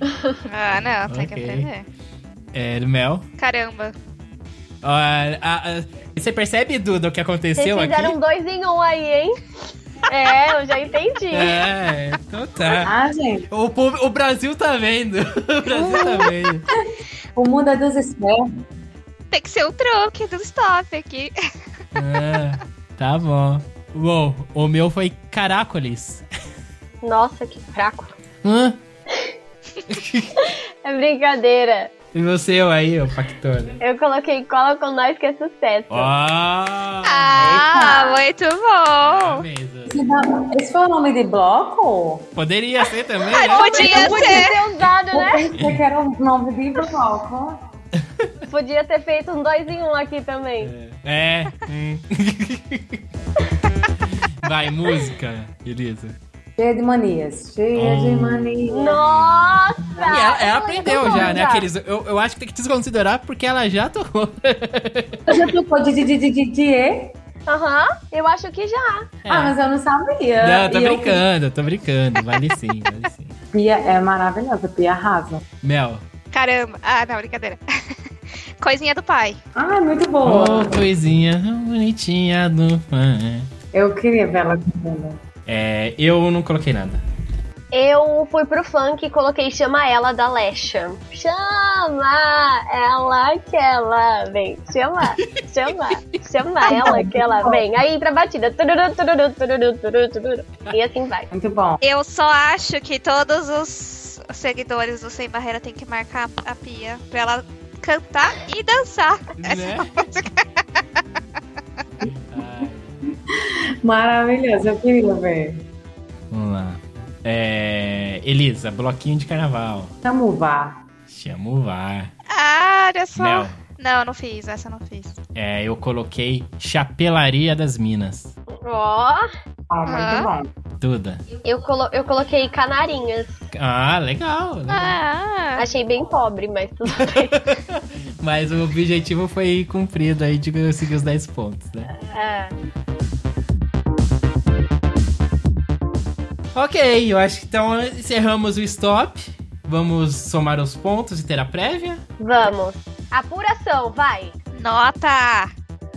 Ah, não, tem que Ok. aprender. É, Mel. Caramba. Ó, a- a- você percebe, Duda, o que Vocês aconteceu fizeram aqui? dois em um aí, hein? É, eu já entendi. É, então tá. Ah, gente, O, povo- o Brasil tá vendo. O Brasil tá vendo. o mundo é dos espertos. Tem que ser o truque do stop aqui. É, tá bom. Bom, o meu foi Caracoles. Nossa, que fraco. Hã? É brincadeira. E você aí, ô Pactor? Eu coloquei cola com nós que é sucesso. Ó! Ah, muito bom. Mesmo. Esse foi o nome de bloco? Poderia ser também, Ai, né? podia Podia ser. ter usado, Eu né? pensei que era o nome de bloco. Podia ter feito um dois em um aqui também. É. hum. Vai, música, Elisa. Cheia de manias. Cheia de Oh. manias. Nossa! E ela, ela já aprendeu tocou, já, né? Aqueles, eu, eu acho que tem que desconsiderar porque ela já tocou. Você já tocou de de de de de e? Aham, eu acho que já. Ah, mas eu não sabia. Não, tô E eu- brincando, tô brincando. Vale sim, vale sim. Pia é maravilhosa, Pia arrasa. Mel. Caramba. Ah, não, brincadeira. Coisinha do pai. Ah, é muito boa. Oh, coisinha bonitinha do fã. Eu queria ver ela cantando. É, eu não coloquei nada. Eu fui pro funk e coloquei Chama Ela da Lesha. Chama ela que ela vem. Chama, chama, chama ela que ela vem. Aí pra batida. Tururu, tururu, tururu, tururu, tururu. E assim vai. Muito bom. Eu só acho que todos os seguidores do Sem Barreira tem que marcar a Pia pra ela cantar e dançar. Né? Ai, Maravilhoso, eu queria ver. vamos lá. É, Elisa, bloquinho de carnaval. Vamos vá. Chama o VAR. Ah, olha só. Mel, Não, não fiz, essa eu não fiz. é, eu coloquei Chapelaria das Minas. Ó, Ah, muito Ah. bom. Duda. eu, colo eu coloquei Canarinhas. Ah, legal. legal. Ah, Achei bem pobre, mas tudo bem. Mas o objetivo foi cumprido aí de conseguir os 10 pontos, né? É. Ok, eu acho que então encerramos o stop. Vamos somar os pontos e ter a prévia. Vamos. Apuração, vai. nota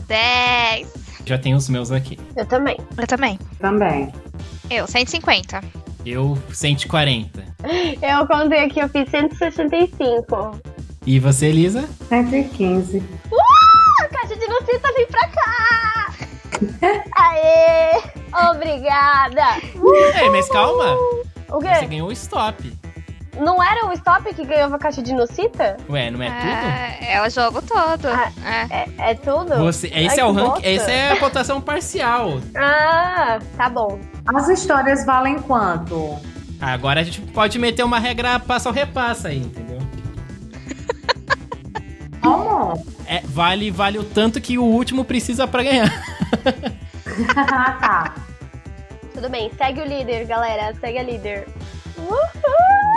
10. Já tenho os meus aqui. Eu também. Eu também. Também. Eu, 150. Eu, 140. Eu contei aqui, eu fiz 165. E você, Elisa? 115. A caixa de notícia vem pra cá! Aê! Obrigada! Ei, mas calma. O Você quê? ganhou o stop. Não era o Stop que ganhava a caixa de Nocita? Ué, não é tudo? É, é o jogo todo. Ah. É. É, é tudo? Você, esse Ai, é o rank, essa é a pontuação parcial. Ah, tá bom. As histórias valem quanto? Agora a gente pode meter uma regra passa ou repassa aí, entendeu? Como? É, vale, vale o tanto que o último precisa pra ganhar. Ah, tá. Tudo bem, segue o líder, galera. Segue a líder. Uhul!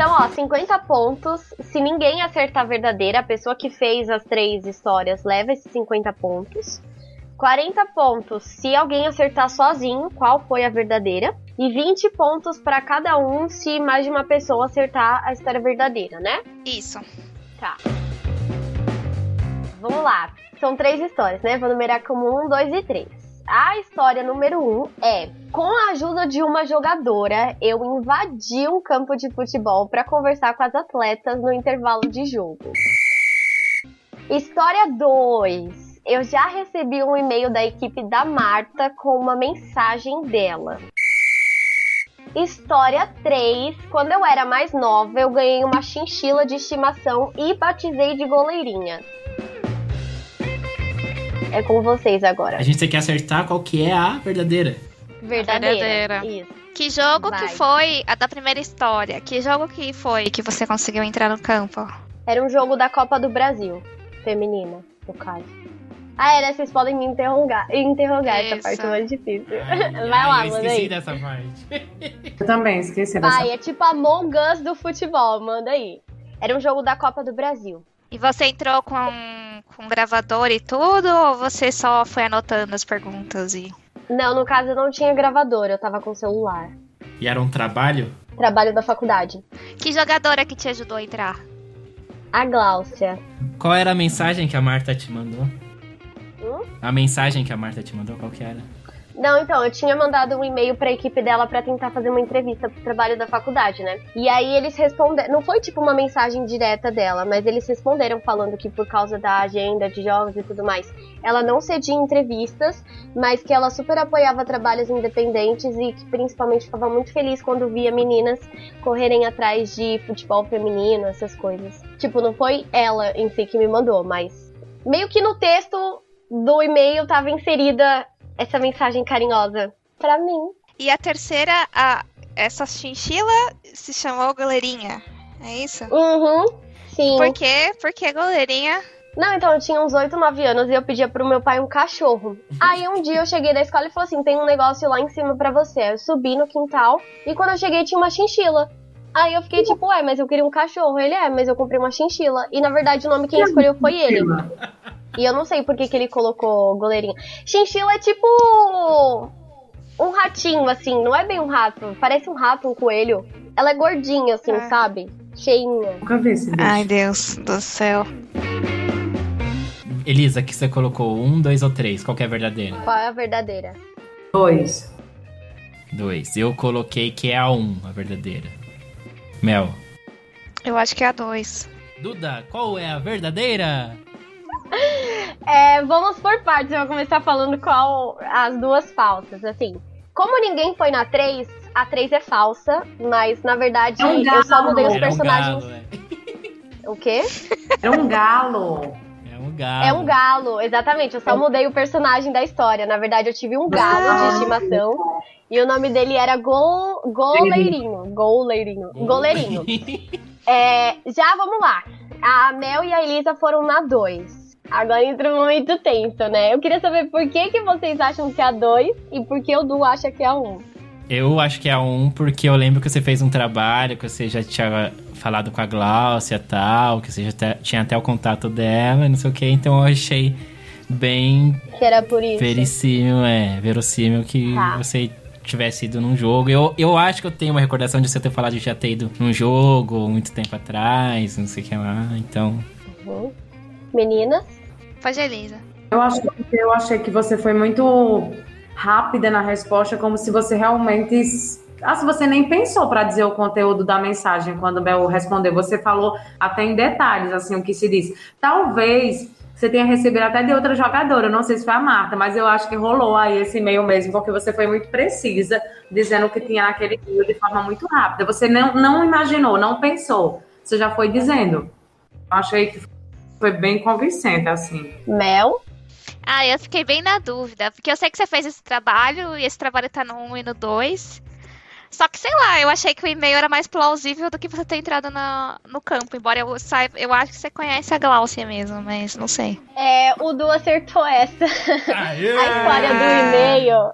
Então, ó, 50 pontos. Se ninguém acertar a verdadeira, a pessoa que fez as três histórias leva esses 50 pontos. 40 pontos se alguém acertar sozinho qual foi a verdadeira. E 20 pontos para cada um se mais de uma pessoa acertar a história verdadeira, né? Isso. Tá. Vamos lá. São três histórias, né? Vou numerar como um, dois e três. A história número um é: com a ajuda de uma jogadora, eu invadi um campo de futebol para conversar com as atletas no intervalo de jogo. História 2. Eu já recebi um e-mail da equipe da Marta com uma mensagem dela. História 3. Quando eu era mais nova, eu ganhei uma chinchila de estimação e batizei de goleirinha. É com vocês agora. A gente tem que acertar qual que é a verdadeira. Verdadeira. verdadeira. Isso. Que jogo Vai. que foi a da primeira história? Que jogo que foi que você conseguiu entrar no campo? Era um jogo da Copa do Brasil. Feminina, no caso. Ah, era, vocês podem me interrogar, interrogar essa parte mais difícil. Ai, Vai ai, lá, eu manda esqueci aí. dessa parte. Eu também esqueci dessa. Vai, é tipo a Among Us do futebol, manda aí. Era um jogo da Copa do Brasil. E você entrou com, com gravador e tudo? Ou você só foi anotando as perguntas e. Não, no caso eu não tinha gravador, eu tava com celular. E era um trabalho? Trabalho da faculdade. Que jogadora que te ajudou a entrar? A Gláucia. Qual era a mensagem que a Marta te mandou? Hum? A mensagem que a Marta te mandou, qual que era? Não, então, eu tinha mandado um e-mail pra equipe dela pra tentar fazer uma entrevista pro trabalho da faculdade, né? E aí eles responderam. Não foi tipo uma mensagem direta dela, mas eles responderam falando que por causa da agenda de jogos e tudo mais, ela não cedia entrevistas, mas que ela super apoiava trabalhos independentes e que principalmente ficava muito feliz quando via meninas correrem atrás de futebol feminino, essas coisas. Tipo, não foi ela em si que me mandou, mas meio que no texto do e-mail tava inserida essa mensagem carinhosa pra mim. E a terceira, a, essa chinchila se chamou Goleirinha. É isso? Uhum. Sim. Por quê? Porque Goleirinha. Não, então eu tinha uns 8, 9 anos e eu pedia pro meu pai um cachorro. Aí um dia eu cheguei da escola e falou assim: tem um negócio lá em cima pra você. Eu subi no quintal e quando eu cheguei tinha uma chinchila. Aí eu fiquei tipo, ué, mas eu queria um cachorro. Ele é, mas eu comprei uma chinchila. E na verdade o nome quem escolheu foi ele. E eu não sei por que, que ele colocou goleirinha. Chinchila é tipo. Um ratinho, assim, não é bem um rato. Parece um rato, um coelho. Ela é gordinha, assim, É. sabe? Cheinha. Nunca vi esse bicho. Ai, Deus do céu. Elisa, que você colocou um, dois ou três? Qual que é a verdadeira? Qual é a verdadeira? Dois. Dois. Eu coloquei que é a um, a verdadeira. Mel. Eu acho que é a 2. Duda, qual é a verdadeira? É, vamos por partes, eu vou começar falando qual as duas falsas. Assim, como ninguém foi na 3, a 3 é falsa, mas na verdade É um eu só mudei os Era um personagens. galo, é. O quê? Era um galo. É um galo. É um galo, exatamente. Eu só mudei o personagem da história. Na verdade, eu tive um galo de estimação. E o nome dele era Gol... Goleirinho. Goleirinho. Goleirinho. É, já vamos lá. A Mel e a Elisa foram na 2. Agora entra um momento tenso, né? Eu queria saber por que, que vocês acham que é a 2 e por que o Du acha que é a 1. Eu acho que é a um, porque eu lembro que você fez um trabalho, que você já tinha falado com a Gláucia e tal, que você já tinha até o contato dela, e não sei o que, então eu achei bem Que era por isso. verossímil, é, verossímil que Tá. você tivesse ido num jogo. Eu, eu acho que eu tenho uma recordação de você ter falado de já ter ido num jogo muito tempo atrás, não sei o que lá, então. Uhum. Meninas? Pode, Elisa. Eu, acho, eu achei que você foi muito rápida na resposta, como se você realmente. Ah, se você nem pensou para dizer o conteúdo da mensagem quando o Bel respondeu. Você falou até em detalhes, assim, o que se disse. Talvez você tenha recebido até de outra jogadora, não sei se foi a Marta, mas eu acho que rolou aí esse e-mail mesmo, porque você foi muito precisa, dizendo o que tinha naquele e-mail de forma muito rápida. Você não, não imaginou, não pensou. Você já foi dizendo. Eu achei que foi bem convincente, assim. Mel? Ah, eu fiquei bem na dúvida, porque eu sei que você fez esse trabalho, e esse trabalho tá no 1 e no 2. Só que, sei lá, eu achei que o e-mail era mais plausível do que você ter entrado na, no campo. Embora eu saiba, eu acho que você conhece a Gláucia mesmo, mas não sei. É, o Du acertou essa. A história do e-mail.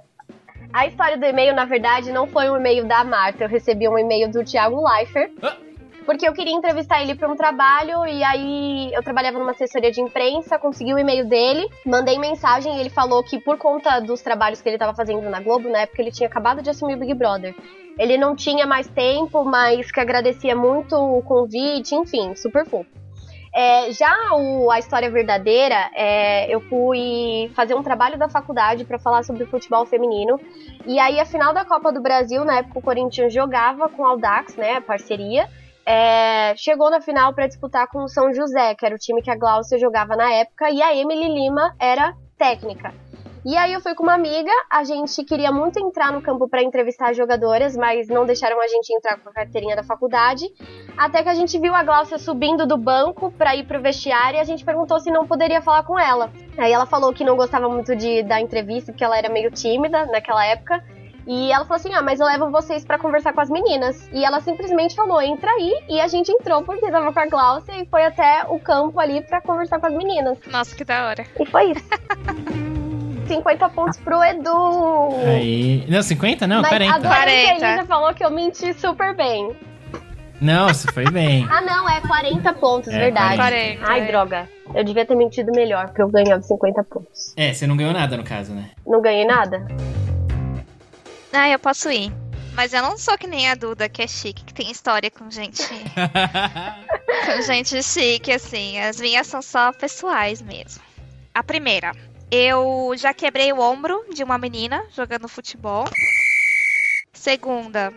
A história do e-mail, na verdade, não foi um e-mail da Marta. Eu recebi um e-mail do Thiago Leifert. Ah. Porque eu queria entrevistar ele para um trabalho e aí eu trabalhava numa assessoria de imprensa, consegui o e-mail dele, mandei mensagem e ele falou que por conta dos trabalhos que ele estava fazendo na Globo, na época ele tinha acabado de assumir o Big Brother. Ele não tinha mais tempo, mas que agradecia muito o convite, enfim, super fofo. É, já o- a história verdadeira, é, eu fui fazer um trabalho da faculdade para falar sobre futebol feminino. E aí, a final da Copa do Brasil, na época o Corinthians jogava com o Aldax, né, a parceria. É, chegou na final para disputar com o São José, que era o time que a Glaucia jogava na época, e a Emily Lima era técnica. E aí eu fui com uma amiga, a gente queria muito entrar no campo para entrevistar as jogadoras, mas não deixaram a gente entrar com a carteirinha da faculdade. Até que a gente viu a Glaucia subindo do banco para ir pro vestiário e a gente perguntou se não poderia falar com ela. Aí ela falou que não gostava muito de da entrevista, porque ela era meio tímida naquela época. E ela falou assim: "Ah, mas eu levo vocês para conversar com as meninas". E ela simplesmente falou: "Entra aí". E a gente entrou porque tava com a Glaucia e foi até o campo ali para conversar com as meninas. Nossa, que da hora. E foi isso. 50 pontos pro Edu. Aí. Não, 50? Não, Mas 40. adorei que a 40. Elisa falou que eu menti super bem. Não, você foi bem. Ah, não, é 40 pontos, É, verdade. 40, Ai, é. droga. Eu devia ter mentido melhor, porque eu ganhava 50 pontos. É, você não ganhou nada no caso, né? Não ganhei nada? Ah, eu posso ir. Mas eu não sou que nem a Duda, que é chique, que tem história com gente. com gente chique, assim. As minhas são só pessoais mesmo. A primeira. Eu já quebrei o ombro de uma menina jogando futebol. Segunda.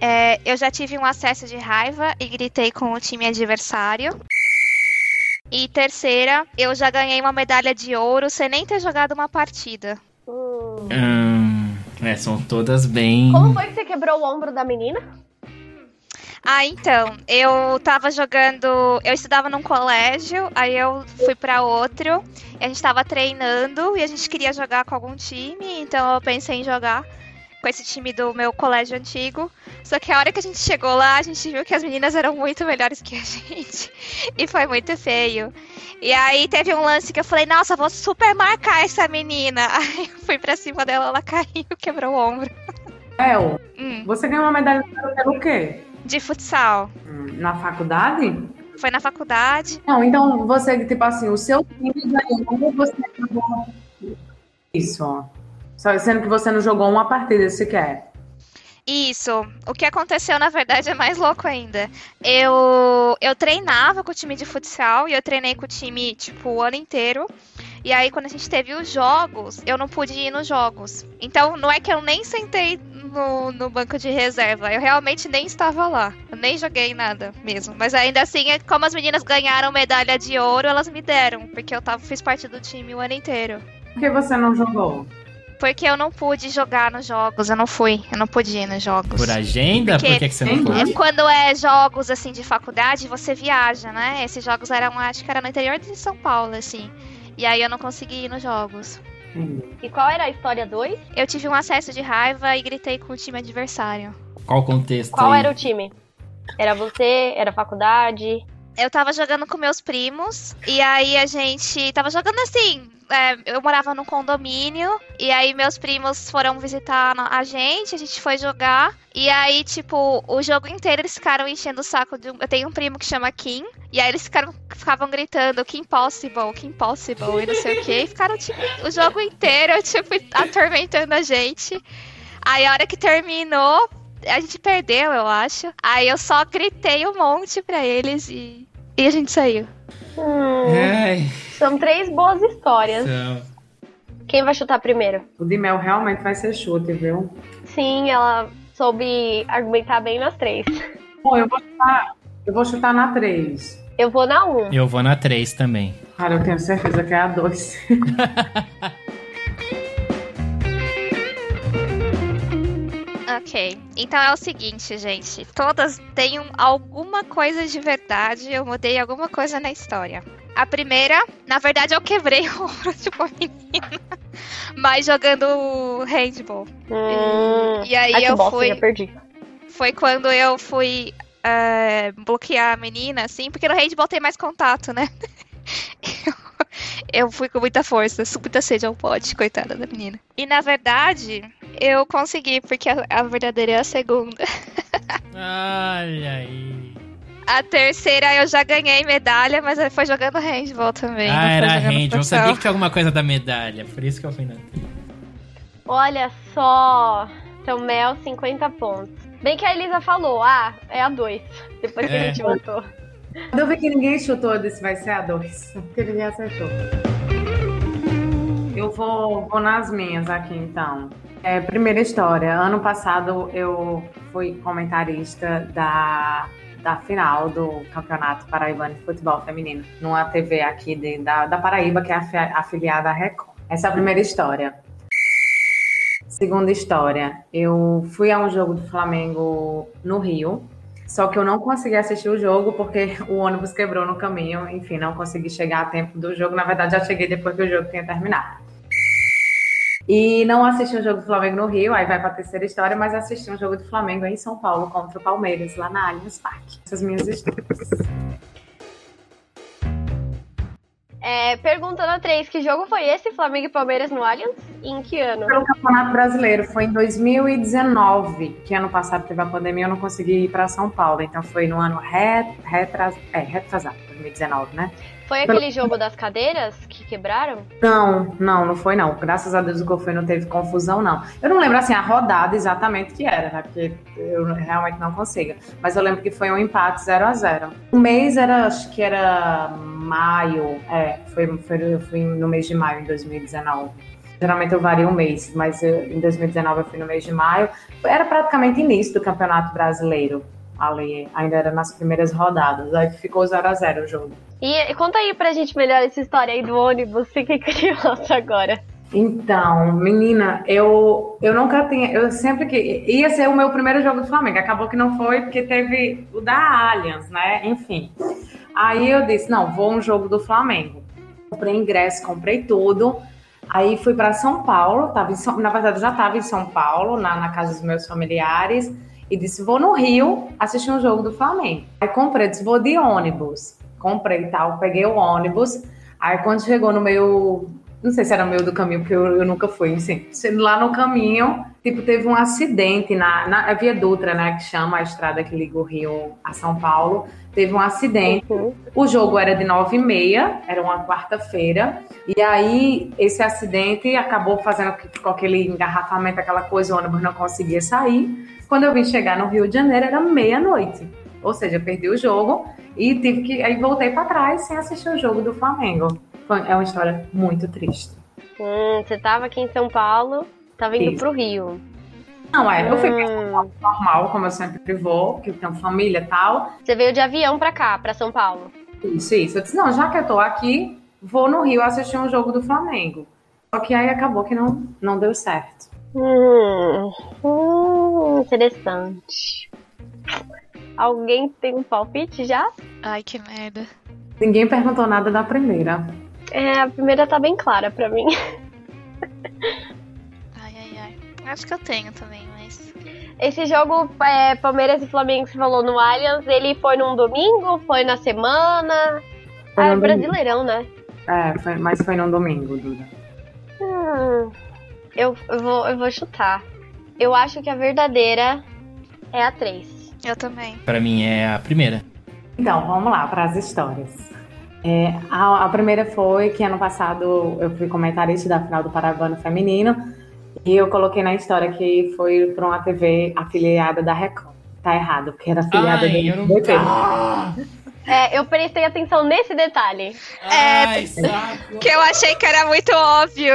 é, eu já tive um acesso de raiva e gritei com o time adversário. E terceira, eu já ganhei uma medalha de ouro sem nem ter jogado uma partida. Hum. É, são todas bem. Como foi que você quebrou o ombro da menina? Ah, então, eu tava jogando, eu estudava num colégio, aí eu fui pra outro, e a gente tava treinando e a gente queria jogar com algum time, então eu pensei em jogar com esse time do meu colégio antigo. Só que a hora que a gente chegou lá, a gente viu que as meninas eram muito melhores que a gente. E foi muito feio. E aí teve um lance que eu falei, nossa, vou super marcar essa menina. Aí eu fui pra cima dela, ela caiu, quebrou o ombro. El, Hum, você ganhou uma medalha pelo quê? de futsal. Hum, Na faculdade? Foi na faculdade. Não, então você, tipo assim, o seu time ganhou, você jogou. Isso, ó. Só sendo que você não jogou uma partida sequer. Isso. O que aconteceu, na verdade, é mais louco ainda. Eu, eu treinava com o time de futsal e eu treinei com o time, tipo, o ano inteiro. E aí, quando a gente teve os jogos, eu não pude ir nos jogos. Então, não é que eu nem sentei no, no banco de reserva. Eu realmente nem estava lá. Eu nem joguei nada mesmo. Mas ainda assim, como as meninas ganharam medalha de ouro, elas me deram. Porque eu tava, fiz parte do time o ano inteiro. Por que você não jogou? Porque eu não pude jogar nos jogos, eu não fui, eu não pude ir nos jogos. Por agenda? Porque Por que, que você não foi? É quando é jogos assim de faculdade, você viaja, né? Esses jogos eram, acho que era no interior de São Paulo, assim. E aí eu não consegui ir nos jogos. E qual era a história 2? Eu tive um acesso de raiva e gritei com o time adversário. Qual o contexto Qual aí? era o time? Era você? Era faculdade? Eu tava jogando com meus primos, e aí a gente tava jogando assim. É, eu morava num condomínio, e aí meus primos foram visitar a gente, a gente foi jogar, e aí, tipo, o jogo inteiro eles ficaram enchendo o saco de um. Eu tenho um primo que chama Kim, e aí eles ficaram, ficavam gritando Kim Possible, Kim Possible, e não sei o que, e ficaram, tipo, o jogo inteiro, tipo, atormentando a gente. Aí a hora que terminou, a gente perdeu, eu acho. Aí eu só gritei um monte pra eles e, e a gente saiu. Ai, São três boas histórias. então. Quem vai chutar primeiro? O de mel realmente vai ser chute, viu? Sim, ela soube argumentar bem nas três. Bom, eu vou chutar, eu vou chutar na 3. Eu vou na 1. Eu vou na 3 também. Cara, eu tenho certeza que é a 2. Ok. Então é o seguinte, gente. Todas têm um- alguma coisa de verdade. Eu mudei alguma coisa na história. A primeira, na verdade, eu quebrei o ombro de uma menina. Mas jogando handball. Hum. E aí Ai, que eu bosta, fui. perdi. Foi quando eu fui é, bloquear a menina, assim, porque no handball tem mais contato, né? Eu, eu fui com muita força, muita sede ao pote, coitada da menina. E na verdade, eu consegui, porque a, a verdadeira é a segunda. Olha aí. A terceira eu já ganhei medalha, mas foi jogando handball também. não Ah, era handball. Eu sabia que tinha alguma coisa da medalha. Por isso que eu fui na 3. Olha só. Então, Mel, 50 pontos. Bem que a Elisa falou, ah, é a 2. Depois que É. a gente voltou. Eu vi que ninguém chutou, eu disse vai ser a 2. Porque ninguém acertou. Eu vou, vou nas minhas aqui, então. É, primeira história. Ano passado eu fui comentarista da, da final do Campeonato Paraibano de Futebol Feminino. Numa TV aqui de- da, da Paraíba, que é afi- afiliada à Record. Essa é a primeira história. Segunda história. Eu fui a um jogo do Flamengo no Rio. Só que eu não consegui assistir o jogo porque o ônibus quebrou no caminho. Enfim, não consegui chegar a tempo do jogo. Na verdade, já cheguei depois que o jogo tinha terminado. E não assisti um jogo do Flamengo no Rio, aí vai para a terceira história, mas assisti um jogo do Flamengo em São Paulo contra o Palmeiras, lá na Allianz Parque. Essas minhas histórias. É, pergunta na 3, que jogo foi esse, Flamengo e Palmeiras no Allianz? E em que ano? Pelo Campeonato Brasileiro, foi em 2019, que ano passado teve a pandemia, eu não consegui ir para São Paulo. Então foi no ano ret, retras, é, retrasado, 2019, né? Foi aquele jogo das cadeiras que quebraram? Não, não, não foi não. Graças a Deus o foi, não teve confusão, não. Eu não lembro assim a rodada exatamente que era, né? Porque eu realmente não consigo. Mas eu lembro que foi um empate 0 a 0 O mês era, acho que era maio. É, foi, foi, eu fui no mês de maio em 2019. Geralmente eu vario um mês, mas eu- em 2019 eu fui no mês de maio. Era praticamente início do Campeonato Brasileiro. Ali, ainda era nas primeiras rodadas. Aí ficou 0 a 0 o jogo. E, e conta aí pra gente melhor essa história aí do ônibus, fiquei curiosa agora. Então, menina, eu, eu nunca tinha. Eu sempre que. Ia ser o meu primeiro jogo do Flamengo. Acabou que não foi, porque teve o da Allianz, né? Enfim. Aí eu disse: não, vou um jogo do Flamengo. Comprei ingresso, comprei tudo. Aí fui para São Paulo. Tava São- na verdade, já estava em São Paulo, na, na casa dos meus familiares. E disse: vou no Rio assistir um jogo do Flamengo. Aí comprei, disse: vou de ônibus. Comprei e tal, peguei o ônibus. Aí quando chegou no meio não sei se era no meio do caminho, porque eu, eu nunca fui, assim. Sendo Lá no caminho, tipo, teve um acidente na, na a Via Dutra, né, que chama a estrada que liga o Rio a São Paulo. Teve um acidente. O jogo era de nove e meia, era uma quarta-feira. E aí, esse acidente acabou fazendo que ficou aquele engarrafamento, aquela coisa, o ônibus não conseguia sair. Quando eu vim chegar no Rio de Janeiro, era meia-noite. Ou seja, perdi o jogo e tive que. Aí voltei para trás sem assistir o jogo do Flamengo. Foi, é uma história muito triste. Hum, você tava aqui em São Paulo, tava indo Isso. pro Rio. Não, é, eu fui pra Hum. São Paulo normal, como eu sempre vou, que eu tenho família e tal. Você veio de avião pra cá, pra São Paulo. Isso, isso. Eu disse, não, já que eu tô aqui, vou no Rio assistir um jogo do Flamengo. Só que aí acabou que não, não deu certo. Hum, hum, interessante. Alguém tem um palpite já? Ai, que merda. Ninguém perguntou nada da primeira. É, a primeira tá bem clara pra mim. Ai, ai, ai. Acho que eu tenho também, mas. Esse jogo, é, Palmeiras e Flamengo, que você falou no Allianz, ele foi num domingo? Foi na semana? Foi Ah, é brasileirão, né? É, foi- mas foi num domingo, Duda. Hum, eu, eu, vou, eu vou chutar. Eu acho que a verdadeira é a 3. Eu também. Pra mim é a primeira. Então, vamos lá para as histórias. É, a, a primeira foi que ano passado eu fui comentarista da final do Paraguano Feminino e eu coloquei na história que foi para uma TV afiliada da Record. Tá errado, porque era afiliada Ai, do eu não... Ah! É, eu prestei atenção nesse detalhe. Ai, saco. Que eu achei que era muito óbvio.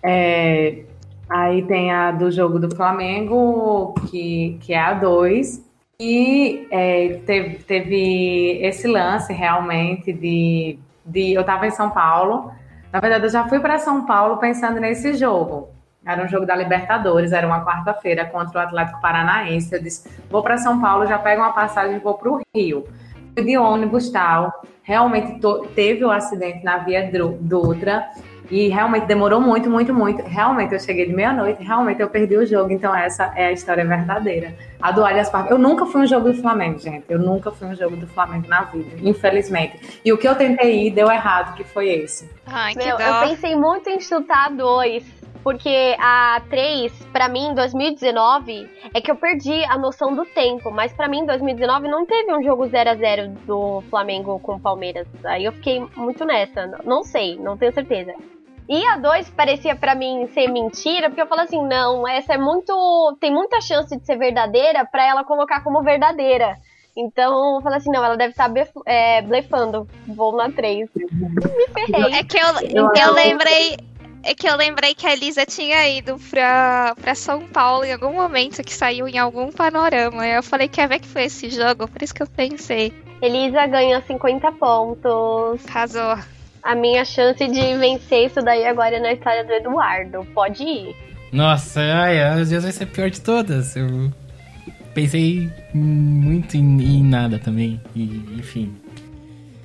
É, aí tem a do jogo do Flamengo, que, que é a 2. E é, teve, teve esse lance realmente de, de. Eu estava em São Paulo. Na verdade, eu já fui para São Paulo pensando nesse jogo. Era um jogo da Libertadores, era uma quarta-feira contra o Atlético Paranaense. Eu disse: vou para São Paulo, já pego uma passagem e vou para o Rio. Fui de ônibus tal. Realmente teve o acidente na via Dutra. E realmente demorou muito, muito, muito. Realmente eu cheguei de meia-noite, realmente eu perdi o jogo. Então essa é a história verdadeira. A do Allianz Parque. Eu nunca fui um jogo do Flamengo, gente. Eu nunca fui um jogo do Flamengo na vida, infelizmente. E o que eu tentei ir deu errado, que foi esse. Ai, que Meu, dó. eu pensei muito em chutar a 2. Porque a 3, pra mim, em 2019, é que eu perdi a noção do tempo. Mas pra mim, em 2019, não teve um jogo 0 a 0 do Flamengo com o Palmeiras. Aí eu fiquei muito nessa. Não sei, não tenho certeza. E a 2 parecia pra mim ser mentira, porque eu falo assim, não, essa é muito. tem muita chance de ser verdadeira pra ela colocar como verdadeira. Então eu falei assim, não, ela deve estar é, blefando. Vou na 3. Me ferrei. É que eu, Eu- eu lembrei. É que eu lembrei que a Elisa tinha ido pra, pra São Paulo em algum momento que saiu em algum panorama. Eu falei, quer ver que foi esse jogo? Por isso que eu pensei. Elisa ganha 50 pontos. Arrasou. A minha chance de vencer isso daí agora é na história do Eduardo. Pode ir. Nossa, ai, às vezes vai ser a pior de todas. Eu pensei muito em, em nada também. E, enfim.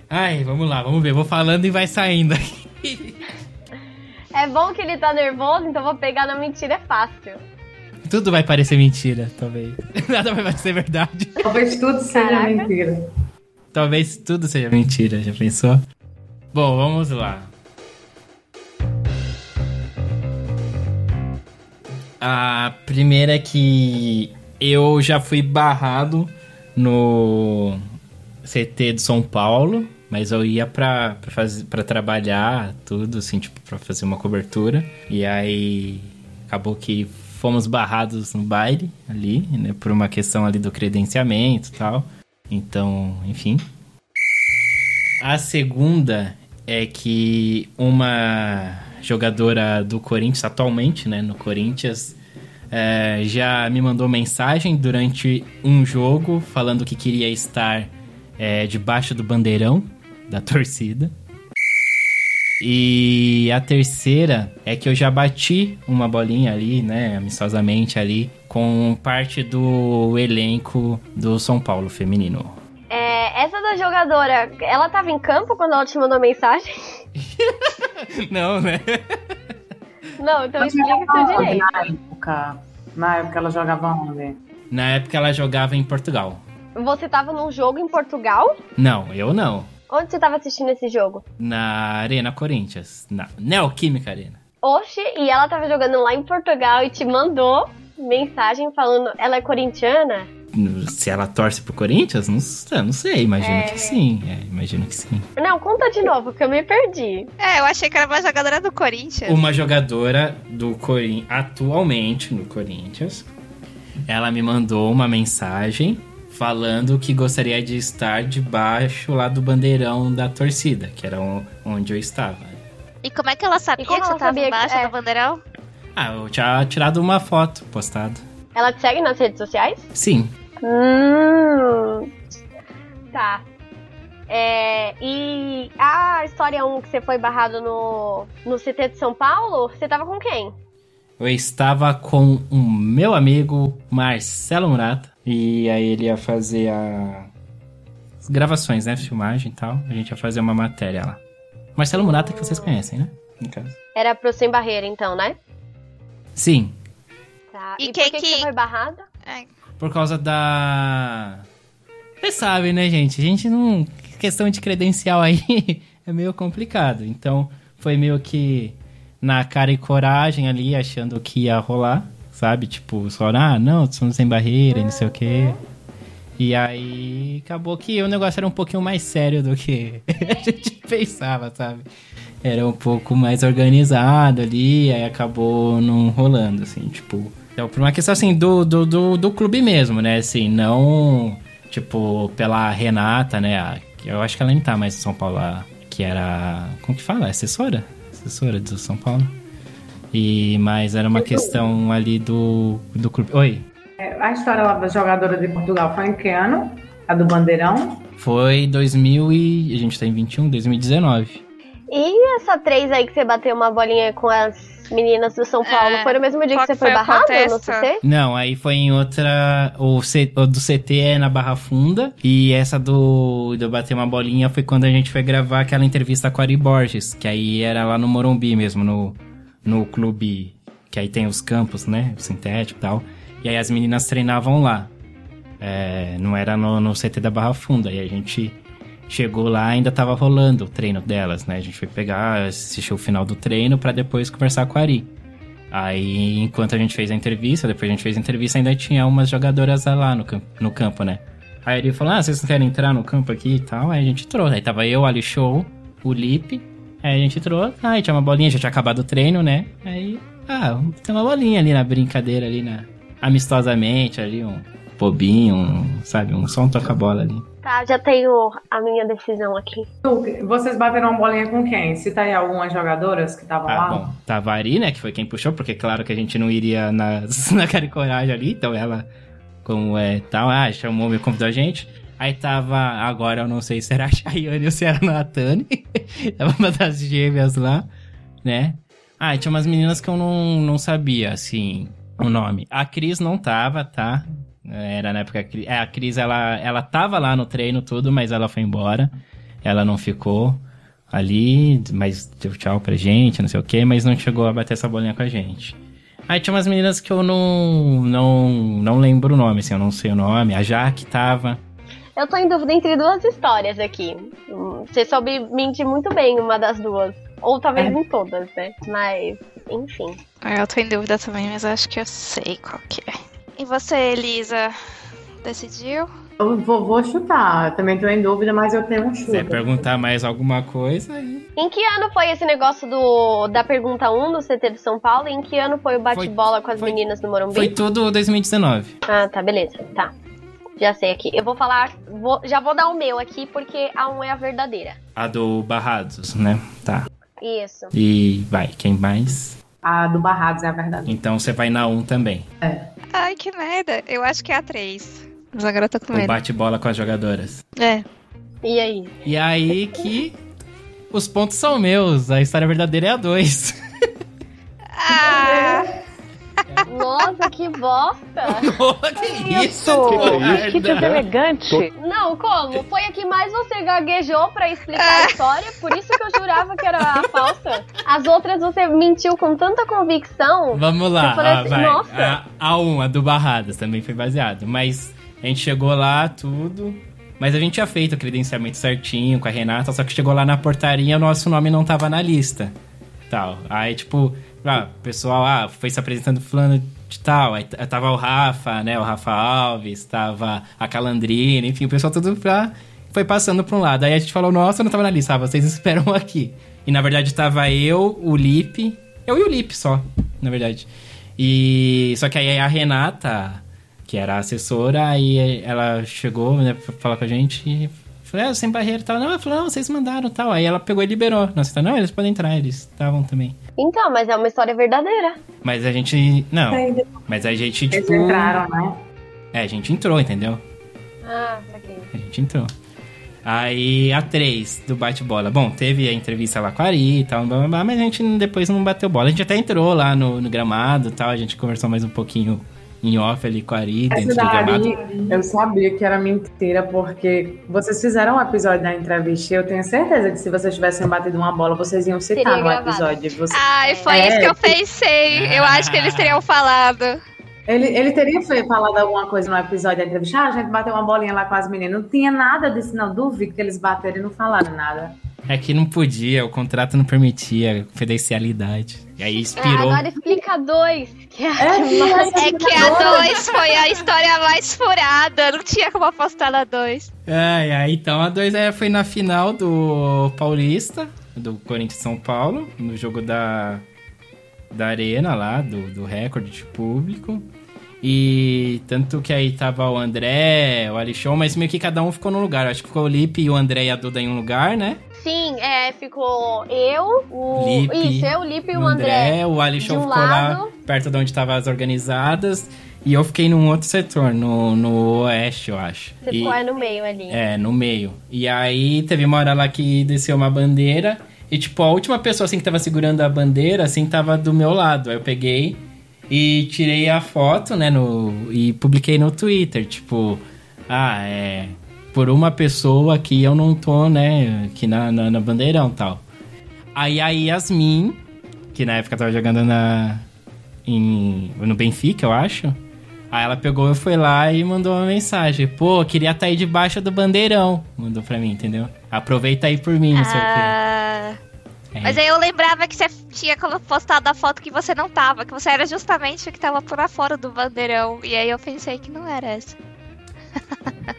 Ai, vamos lá, vamos ver. Vou falando e vai saindo aqui. É bom que ele tá nervoso, então vou pegar na mentira, é fácil. Tudo vai parecer mentira, talvez. Nada vai parecer verdade. Talvez tudo seja Caraca. mentira. Talvez tudo seja mentira, já pensou? Bom, vamos lá. A primeira é que eu já fui barrado no CT de São Paulo, mas eu ia pra, pra, fazer, pra trabalhar, tudo, assim, tipo, pra fazer uma cobertura. E aí acabou que fomos barrados no baile ali, né, por uma questão ali do credenciamento e tal. Então, enfim. A segunda é que uma jogadora do Corinthians, atualmente, né, no Corinthians, é, já me mandou mensagem durante um jogo falando que queria estar é, debaixo do bandeirão da torcida. E a terceira é que eu já bati uma bolinha ali, né, amistosamente ali, com parte do elenco do São Paulo feminino. Essa da jogadora, ela tava em campo quando ela te mandou mensagem? Não, né? Não, então Mas explica ela direito. Na época, na época ela jogava onde? Na época ela jogava em Portugal. Você tava num jogo em Portugal? Não, eu não. Onde você tava assistindo esse jogo? Na Arena Corinthians. Na Neoquímica Arena. Oxe, e ela tava jogando lá em Portugal e te mandou mensagem falando, ela é corintiana? Se ela torce pro Corinthians, não, sei- não sei, imagino É. que sim. É, imagino que sim. Não, conta de novo, que eu me perdi. É, eu achei que era uma jogadora do Corinthians. Uma jogadora do Corinthians, atualmente no Corinthians, ela me mandou uma mensagem falando que gostaria de estar debaixo lá do bandeirão da torcida, que era onde eu estava. E como é que ela sabia que você ela tava sabia que- embaixo é. do bandeirão? Ah, eu tinha tirado uma foto postado. Ela te segue nas redes sociais? Sim. Hum. Tá. É, e a história 1 que você foi barrado no, no CT de São Paulo, você tava com quem? Eu estava com o meu amigo Marcelo Murata. E aí ele ia fazer a... as gravações, né? Filmagem e tal. A gente ia fazer uma matéria lá. Marcelo Murata que vocês conhecem, né? No caso. Era pro Sem Barreira, então, né? Sim. Tá. E E, quem que, que que- você foi barrada? É, Por causa da. Vocês sabem, né, gente? A gente não. Questão de credencial aí é meio complicado. Então, foi meio que na cara e coragem ali, achando que ia rolar, sabe? Tipo, só, ah, não, somos sem barreira e não sei o quê. E aí, acabou que o negócio era um pouquinho mais sério do que a gente pensava, sabe? Era um pouco mais organizado ali, aí acabou não rolando, assim, tipo. Então, por uma questão assim, do, do, do, do clube mesmo, né? Assim, não, tipo, pela Renata, né? a- eu acho que ela nem tá mais em São Paulo, a- que era. Como que fala? Assessora? Assessora do São Paulo. E, mas era uma questão ali do, do clube. Oi. É, A história lá da jogadora de Portugal foi em que ano? A do Bandeirão? Foi 2000 e... A gente tá em 21, 2019. E essa três aí que você bateu uma bolinha com as meninas do São Paulo, É. foi no mesmo dia que você foi foi barrado no? CT? Não, aí foi em outra. O, C, o do CT é na Barra Funda. E essa do, do Bater uma Bolinha foi quando a gente foi gravar aquela entrevista com a Ari Borges. Que aí era lá no Morumbi mesmo, no, no clube. Que aí tem os campos, né? O sintético e tal. E aí as meninas treinavam lá. É, não era no, no CT da Barra Funda. E a gente chegou lá ainda tava rolando o treino delas, né? A gente foi pegar, assistir o final do treino pra depois conversar com a Ari. Aí, enquanto a gente fez a entrevista, depois a gente fez a entrevista, ainda tinha umas jogadoras lá no, no campo, né? Aí ele falou, ah, vocês não querem entrar no campo aqui e tal? Aí a gente entrou. Aí tava eu, Ali Show, o Lipe. Aí a gente entrou, aí tinha uma bolinha, já tinha acabado o treino, né? Aí, ah, tem uma bolinha ali na brincadeira, ali na... Amistosamente, ali, um bobinho, um, sabe? Um só um toca-bola ali. Tá, já tenho a minha decisão aqui. Vocês bateram uma bolinha com quem? Cita aí algumas jogadoras que estavam Ah, lá. bom, tava a Ari, né, que foi quem puxou, porque claro que a gente não iria nas, na cara e coragem ali, então ela, como é tal, ah, chamou, me convidou a gente. Aí tava, agora eu não sei se era a Chayane ou se era a Natane, tava uma das gêmeas lá, né. Ah, e tinha umas meninas que eu não, não sabia, assim, o nome. A Cris não tava, tá? Era na época, a Cris- é, a Cris, ela, ela tava lá no treino tudo, mas ela foi embora, ela não ficou ali, mas deu tchau pra gente, não sei o que, mas não chegou a bater essa bolinha com a gente. Aí tinha umas meninas que eu não, não, não lembro o nome, assim, eu não sei o nome. A Jaque tava. Eu tô em dúvida entre duas histórias aqui. Você soube mentir muito bem uma das duas. Ou talvez É. em todas, né? Mas, enfim. Eu tô em dúvida também, mas acho que eu sei qual que é. E você, Elisa? Decidiu? Eu vou, vou chutar. Eu também tô em dúvida, mas eu tenho um Se você chute. perguntar mais alguma coisa, aí. Em que ano foi esse negócio do da pergunta 1 do CT de São Paulo? E em que ano foi o bate-bola com as foi- meninas no Morumbi? Foi tudo 2019. Ah, tá, beleza. Tá. Já sei aqui. Eu vou falar. vou- já vou dar o meu aqui, porque a 1 é a verdadeira. A do Barrados, né? Tá. Isso. E vai, quem mais? A do Barrados é a verdade. Então você vai na 1 também. Ai, que merda. Eu acho que é a 3. Mas agora eu tô com medo. bate-bola com as jogadoras. É. E aí? E aí que os pontos são meus. A história verdadeira é a 2. Ah! Nossa, que bosta! que isso? Que deselegante. Não, como? Foi a que mais você gaguejou pra explicar a história, por isso que eu jurava que era a falsa. As outras você mentiu com tanta convicção. Vamos lá, Eu falei ah, assim, vai. nossa. A, a 1, a do Barradas, também foi baseado. Mas a gente chegou lá, tudo. Mas a gente tinha feito o credenciamento certinho com a Renata, só que chegou lá na portaria, o nosso nome não tava na lista. Tal. Aí, tipo, ah, pessoal ah, foi se apresentando fulano de tal. Aí tava o Rafa, né? O Rafa Alves, tava a Calandrina, enfim, o pessoal tudo pra, foi passando pra um lado. Aí a gente falou, nossa, eu não tava na lista, ah, vocês esperam aqui. E na verdade tava eu, o Lipe, eu e o Lipe só, na verdade. E só que aí a Renata, que era a assessora, aí ela chegou, né, pra falar com a gente e falou, é, sem barreira e tal. Não, ela falou, não, vocês mandaram e tal. Aí ela pegou e liberou. Nossa, não, eles podem entrar, eles estavam também. Então, mas é uma história verdadeira. Mas a gente. Não. Eles Mas a gente, tipo. entraram, né? É, a gente entrou, entendeu? Ah, saquei. A gente entrou. Aí a 3 do bate-bola. Bom, teve a entrevista lá com a Ari e tal, blá, blá, blá, mas a gente depois não bateu bola. A gente até entrou lá no, no gramado e tal, a gente conversou mais um pouquinho em off ali com a Ari dentro Essa do da gramado. Ari, eu sabia que era mentira, porque vocês fizeram um episódio da entrevista e eu tenho certeza que se vocês tivessem batido uma bola, vocês iam citar no episódio. Você- Ai, foi É. isso que eu pensei. Eu acho que eles teriam falado. Ele, ele teria falado alguma coisa no episódio da entrevista. Ah, a gente bateu uma bolinha lá com as meninas. Não tinha nada disso, não. Duvido que eles bateram e não falaram nada. É que não podia, o contrato não permitia confidencialidade. E aí Ah, inspirou. agora explica dois. Que é, a É, É que a 2 foi a história mais furada. Não tinha como apostar na 2. Ai, ai, então a 2 é, foi na final do Paulista, do Corinthians São Paulo, no jogo da, da Arena lá, do, do recorde de público. E tanto que aí tava o André, o Alixon, mas meio que cada um ficou num lugar. Acho que ficou o Lipe e o André e a Duda em um lugar, né? Sim, é, ficou eu, o. Lipe, Isso, eu, o Lipe e o o André. o Alixon de um ficou lá lado. perto de onde estavam as organizadas. E eu fiquei num outro setor, no, no oeste, eu acho. Você E- ficou aí no meio ali. É, no meio. E aí teve uma hora lá que desceu uma bandeira. E, tipo, a última pessoa assim que tava segurando a bandeira, assim, tava do meu lado. Aí eu peguei e tirei a foto, né? No, e publiquei no Twitter, tipo, ah, é. Por uma pessoa que eu não tô, né? Aqui na, na, na bandeirão e tal. Aí a Yasmin, que na época tava jogando na. Em, no Benfica, eu acho. Aí ela pegou e foi lá e mandou uma mensagem. Pô, queria estar aí debaixo do bandeirão. Mandou pra mim, entendeu? Aproveita aí por mim, não sei o Ah, quê. É. mas aí eu lembrava que você tinha postado a foto que você não tava, que você era justamente o que tava por fora do bandeirão. E aí eu pensei que não era essa.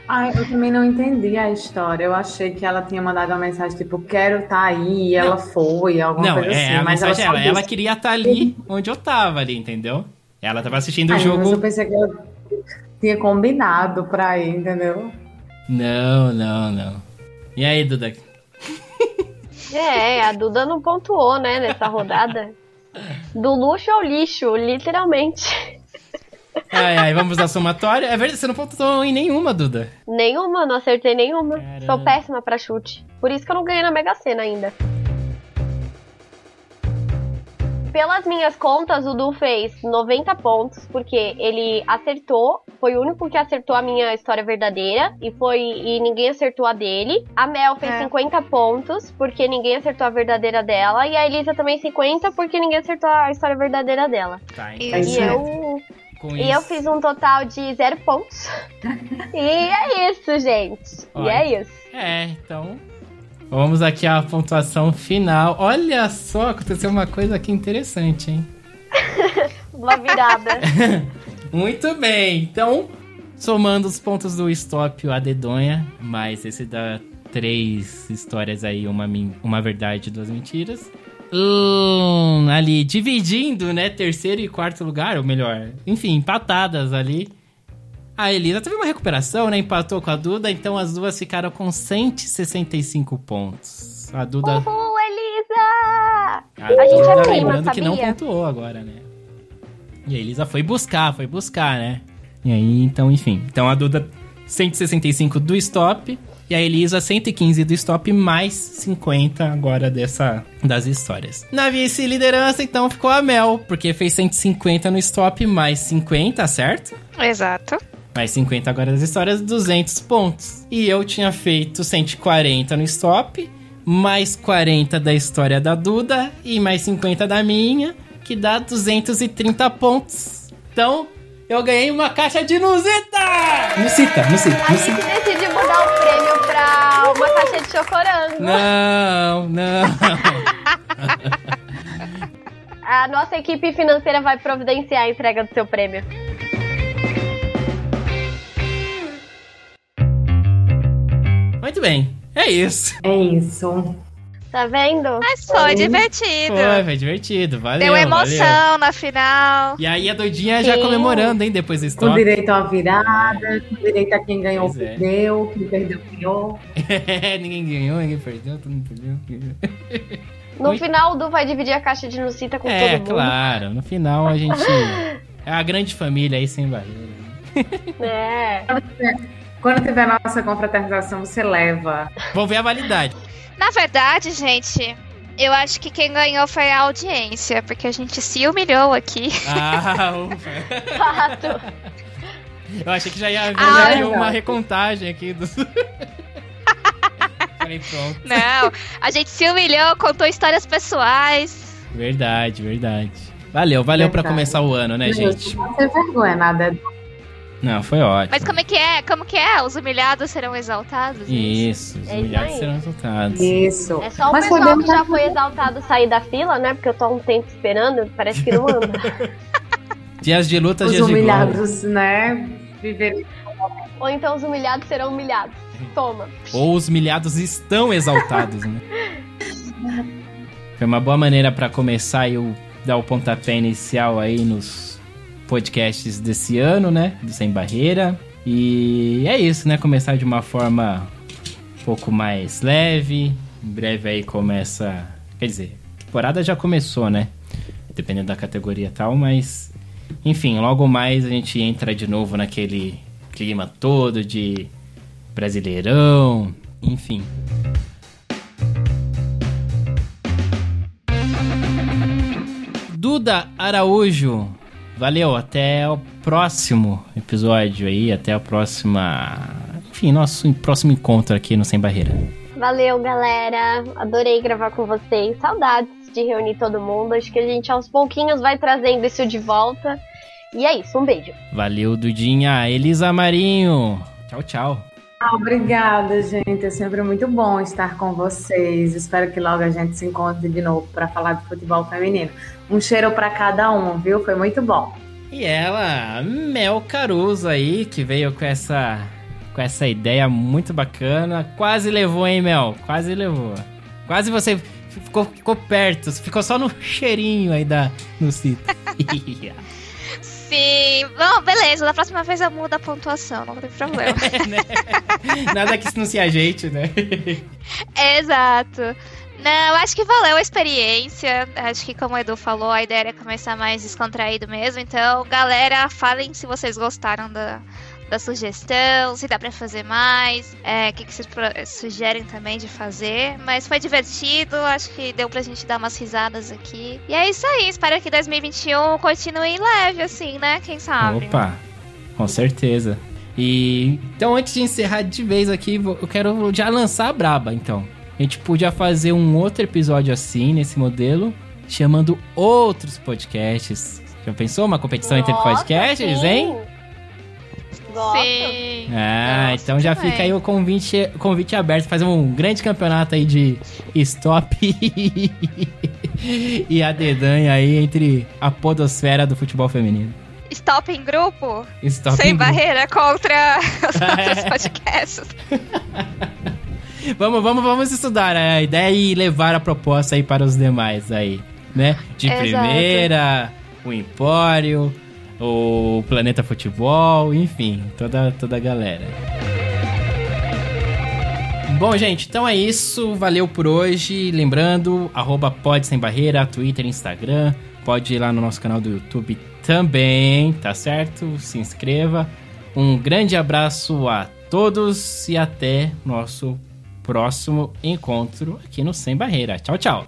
Ai, eu também não entendi a história. Eu achei que ela tinha mandado uma mensagem tipo, quero estar aí, e ela foi, alguma Não, coisa é, assim. a mas mensagem ela ela, ela disse- queria estar ali onde eu tava ali, entendeu? Ela tava assistindo o Ai, Mas eu jogo. pensei que eu tinha combinado pra ir, entendeu? Não, não, não. E aí, Duda? É, a Duda não pontuou, né, nessa rodada. Do luxo ao lixo, literalmente. Ai, ai, vamos à somatória. É verdade, você não pontuou em nenhuma, Duda. Nenhuma, não acertei nenhuma. Caramba. Sou péssima pra chute. Por isso que eu não ganhei na Mega Sena ainda. Pelas minhas contas, o Du fez 90 pontos, porque ele acertou, foi o único que acertou a minha história verdadeira, e foi e ninguém acertou a dele. A Mel fez É. 50 pontos, porque ninguém acertou a verdadeira dela, e a Elisa também 50, porque ninguém acertou a história verdadeira dela. Tá, E- então, E eu com e isso. eu fiz um total de zero pontos. e é isso, gente. Olha. E é isso. É, então. Vamos aqui à pontuação final. Olha só, aconteceu uma coisa aqui interessante, hein? Uma virada. Muito bem, então, somando os pontos do stop, a dedonha, mais esse dá três histórias aí, uma, uma verdade e duas mentiras. Hum, ali, dividindo, né, terceiro e quarto lugar, ou melhor, enfim, empatadas ali. A Elisa teve uma recuperação, né, empatou com a Duda, então as duas ficaram com 165 pontos. A Duda... Uhul, Elisa! A, A gente é prima, lembrando que não sabia? pontuou agora, né? E a Elisa foi buscar, foi buscar, né? E aí, então, enfim. Então a Duda 165 do stop e a Elisa 115 do stop mais 50 agora dessa das histórias. Na vice-liderança, então, ficou a Mel, porque fez 150 no stop mais 50, certo? Exato. Mais 50 agora das histórias, 200 pontos. E eu tinha feito 140 no stop, mais 40 da história da Duda e mais 50 da minha, que dá 230 pontos. Então, eu ganhei uma caixa de Nusita! Nusita, Nusita, A Nusita. gente decidiu mudar o pra uma caixa de chocorango. Não, não. A nossa equipe financeira vai providenciar a entrega do seu prêmio. Muito bem. É isso. É isso. Tá vendo? Mas foi divertido. Foi, foi divertido. Valeu. Deu valeu. emoção na final. E aí a doidinha já Sim. comemorando, hein, depois da Com história. direito a uma virada, com direito a quem ganhou, Pois é. perdeu, quem perdeu, ganhou. ninguém ganhou, ninguém perdeu, todo mundo perdeu. No Oi? final, o Du vai dividir a caixa de Nucita com É, todo mundo. claro. No final a gente. É a grande família aí sem barreira. É. Quando tiver a nossa confraternização, você leva. Vou ver a validade. Na verdade, gente, eu acho que quem ganhou foi a audiência, porque a gente se humilhou aqui. Ah, ufa. Fato. Eu achei que já ia haver Ah, já é uma recontagem aqui dos. Falei, pronto. Não, a gente se humilhou, contou histórias pessoais. Verdade, verdade. Valeu, valeu pra Verdade. começar o ano, né, gente? Não tem vergonha, nada. Não, foi ótimo. Mas como é que é? Como que é? Os humilhados serão exaltados? Isso, os É isso humilhados aí. serão resultados. Isso. É só o Mas pessoal que já foi exaltado sair da fila, né? Porque eu tô há um tempo esperando, parece que não anda. Dias de luta, Os dias de glória. humilhados, né? Viver Ou então os humilhados serão humilhados. Toma. Ou os humilhados estão exaltados, né? Foi uma boa maneira pra começar e eu dar o pontapé inicial aí nos podcasts desse ano, né? Do Sem Barreira. E é isso, né? Começar de uma forma um pouco mais leve. Em breve aí começa. Quer dizer, a temporada já começou, né? Dependendo da categoria e tal, mas. Enfim, logo mais a gente entra de novo naquele clima todo de Brasileirão, enfim. Duda Araújo, valeu, até o próximo episódio aí, até a próxima. Enfim, nosso próximo encontro aqui no Sem Barreira. Valeu, galera. Adorei gravar com vocês. Saudades de reunir todo mundo. Acho que a gente aos pouquinhos vai trazendo isso de volta. E é isso, um beijo. Valeu, Dudinha. Elisa Marinho. Tchau, tchau. Ah, obrigada, gente. É sempre muito bom estar com vocês. Espero que logo a gente se encontre de novo para falar de futebol feminino. Um cheiro para cada um, viu? Foi muito bom. E ela, Mel Caruso aí, que veio com essa, com essa ideia muito bacana. Quase levou, hein, Mel? Quase levou. Quase você ficou, ficou perto, ficou só no cheirinho aí da, no sítio. Sim. Bom, beleza. Da próxima vez eu mudo a pontuação, não tem problema. Nada que isso não se ajeite, né? Exato. Não, acho que valeu a experiência. Acho que, como o Edu falou, a ideia era começar mais descontraído mesmo. Então, galera, falem se vocês gostaram da, da sugestão, se dá pra fazer mais, é, o que, que vocês sugerem também de fazer. Mas foi divertido, acho que deu pra gente dar umas risadas aqui. E é isso aí, espero que 2021 continue leve, assim, né? Quem sabe? Opa, com certeza. E então, antes de encerrar de vez aqui, eu quero já lançar a braba, então. A gente podia fazer um outro episódio assim, nesse modelo, chamando outros podcasts. Já pensou uma competição entre Nossa, podcasts, sim. hein? Gosto. Sim. Ah, Nossa, então já também. fica aí o convite, convite aberto, fazer um grande campeonato aí de stop e a dedanha aí entre a podosfera do futebol feminino. Stop em grupo, Stop sem em- barreira contra os outros podcasts. Vamos, vamos, vamos estudar a ideia e levar a proposta aí para os demais aí, né? De Exato. primeira, o Empório, o Planeta Futebol, enfim, toda, toda a galera. Bom, gente, então é isso. Valeu por hoje. Lembrando, arroba pode sem barreira, Twitter, Instagram. Pode ir lá no nosso canal do YouTube também, tá certo? Se inscreva. Um grande abraço a todos e até nosso próximo encontro aqui no Sem Barreira. Tchau, tchau.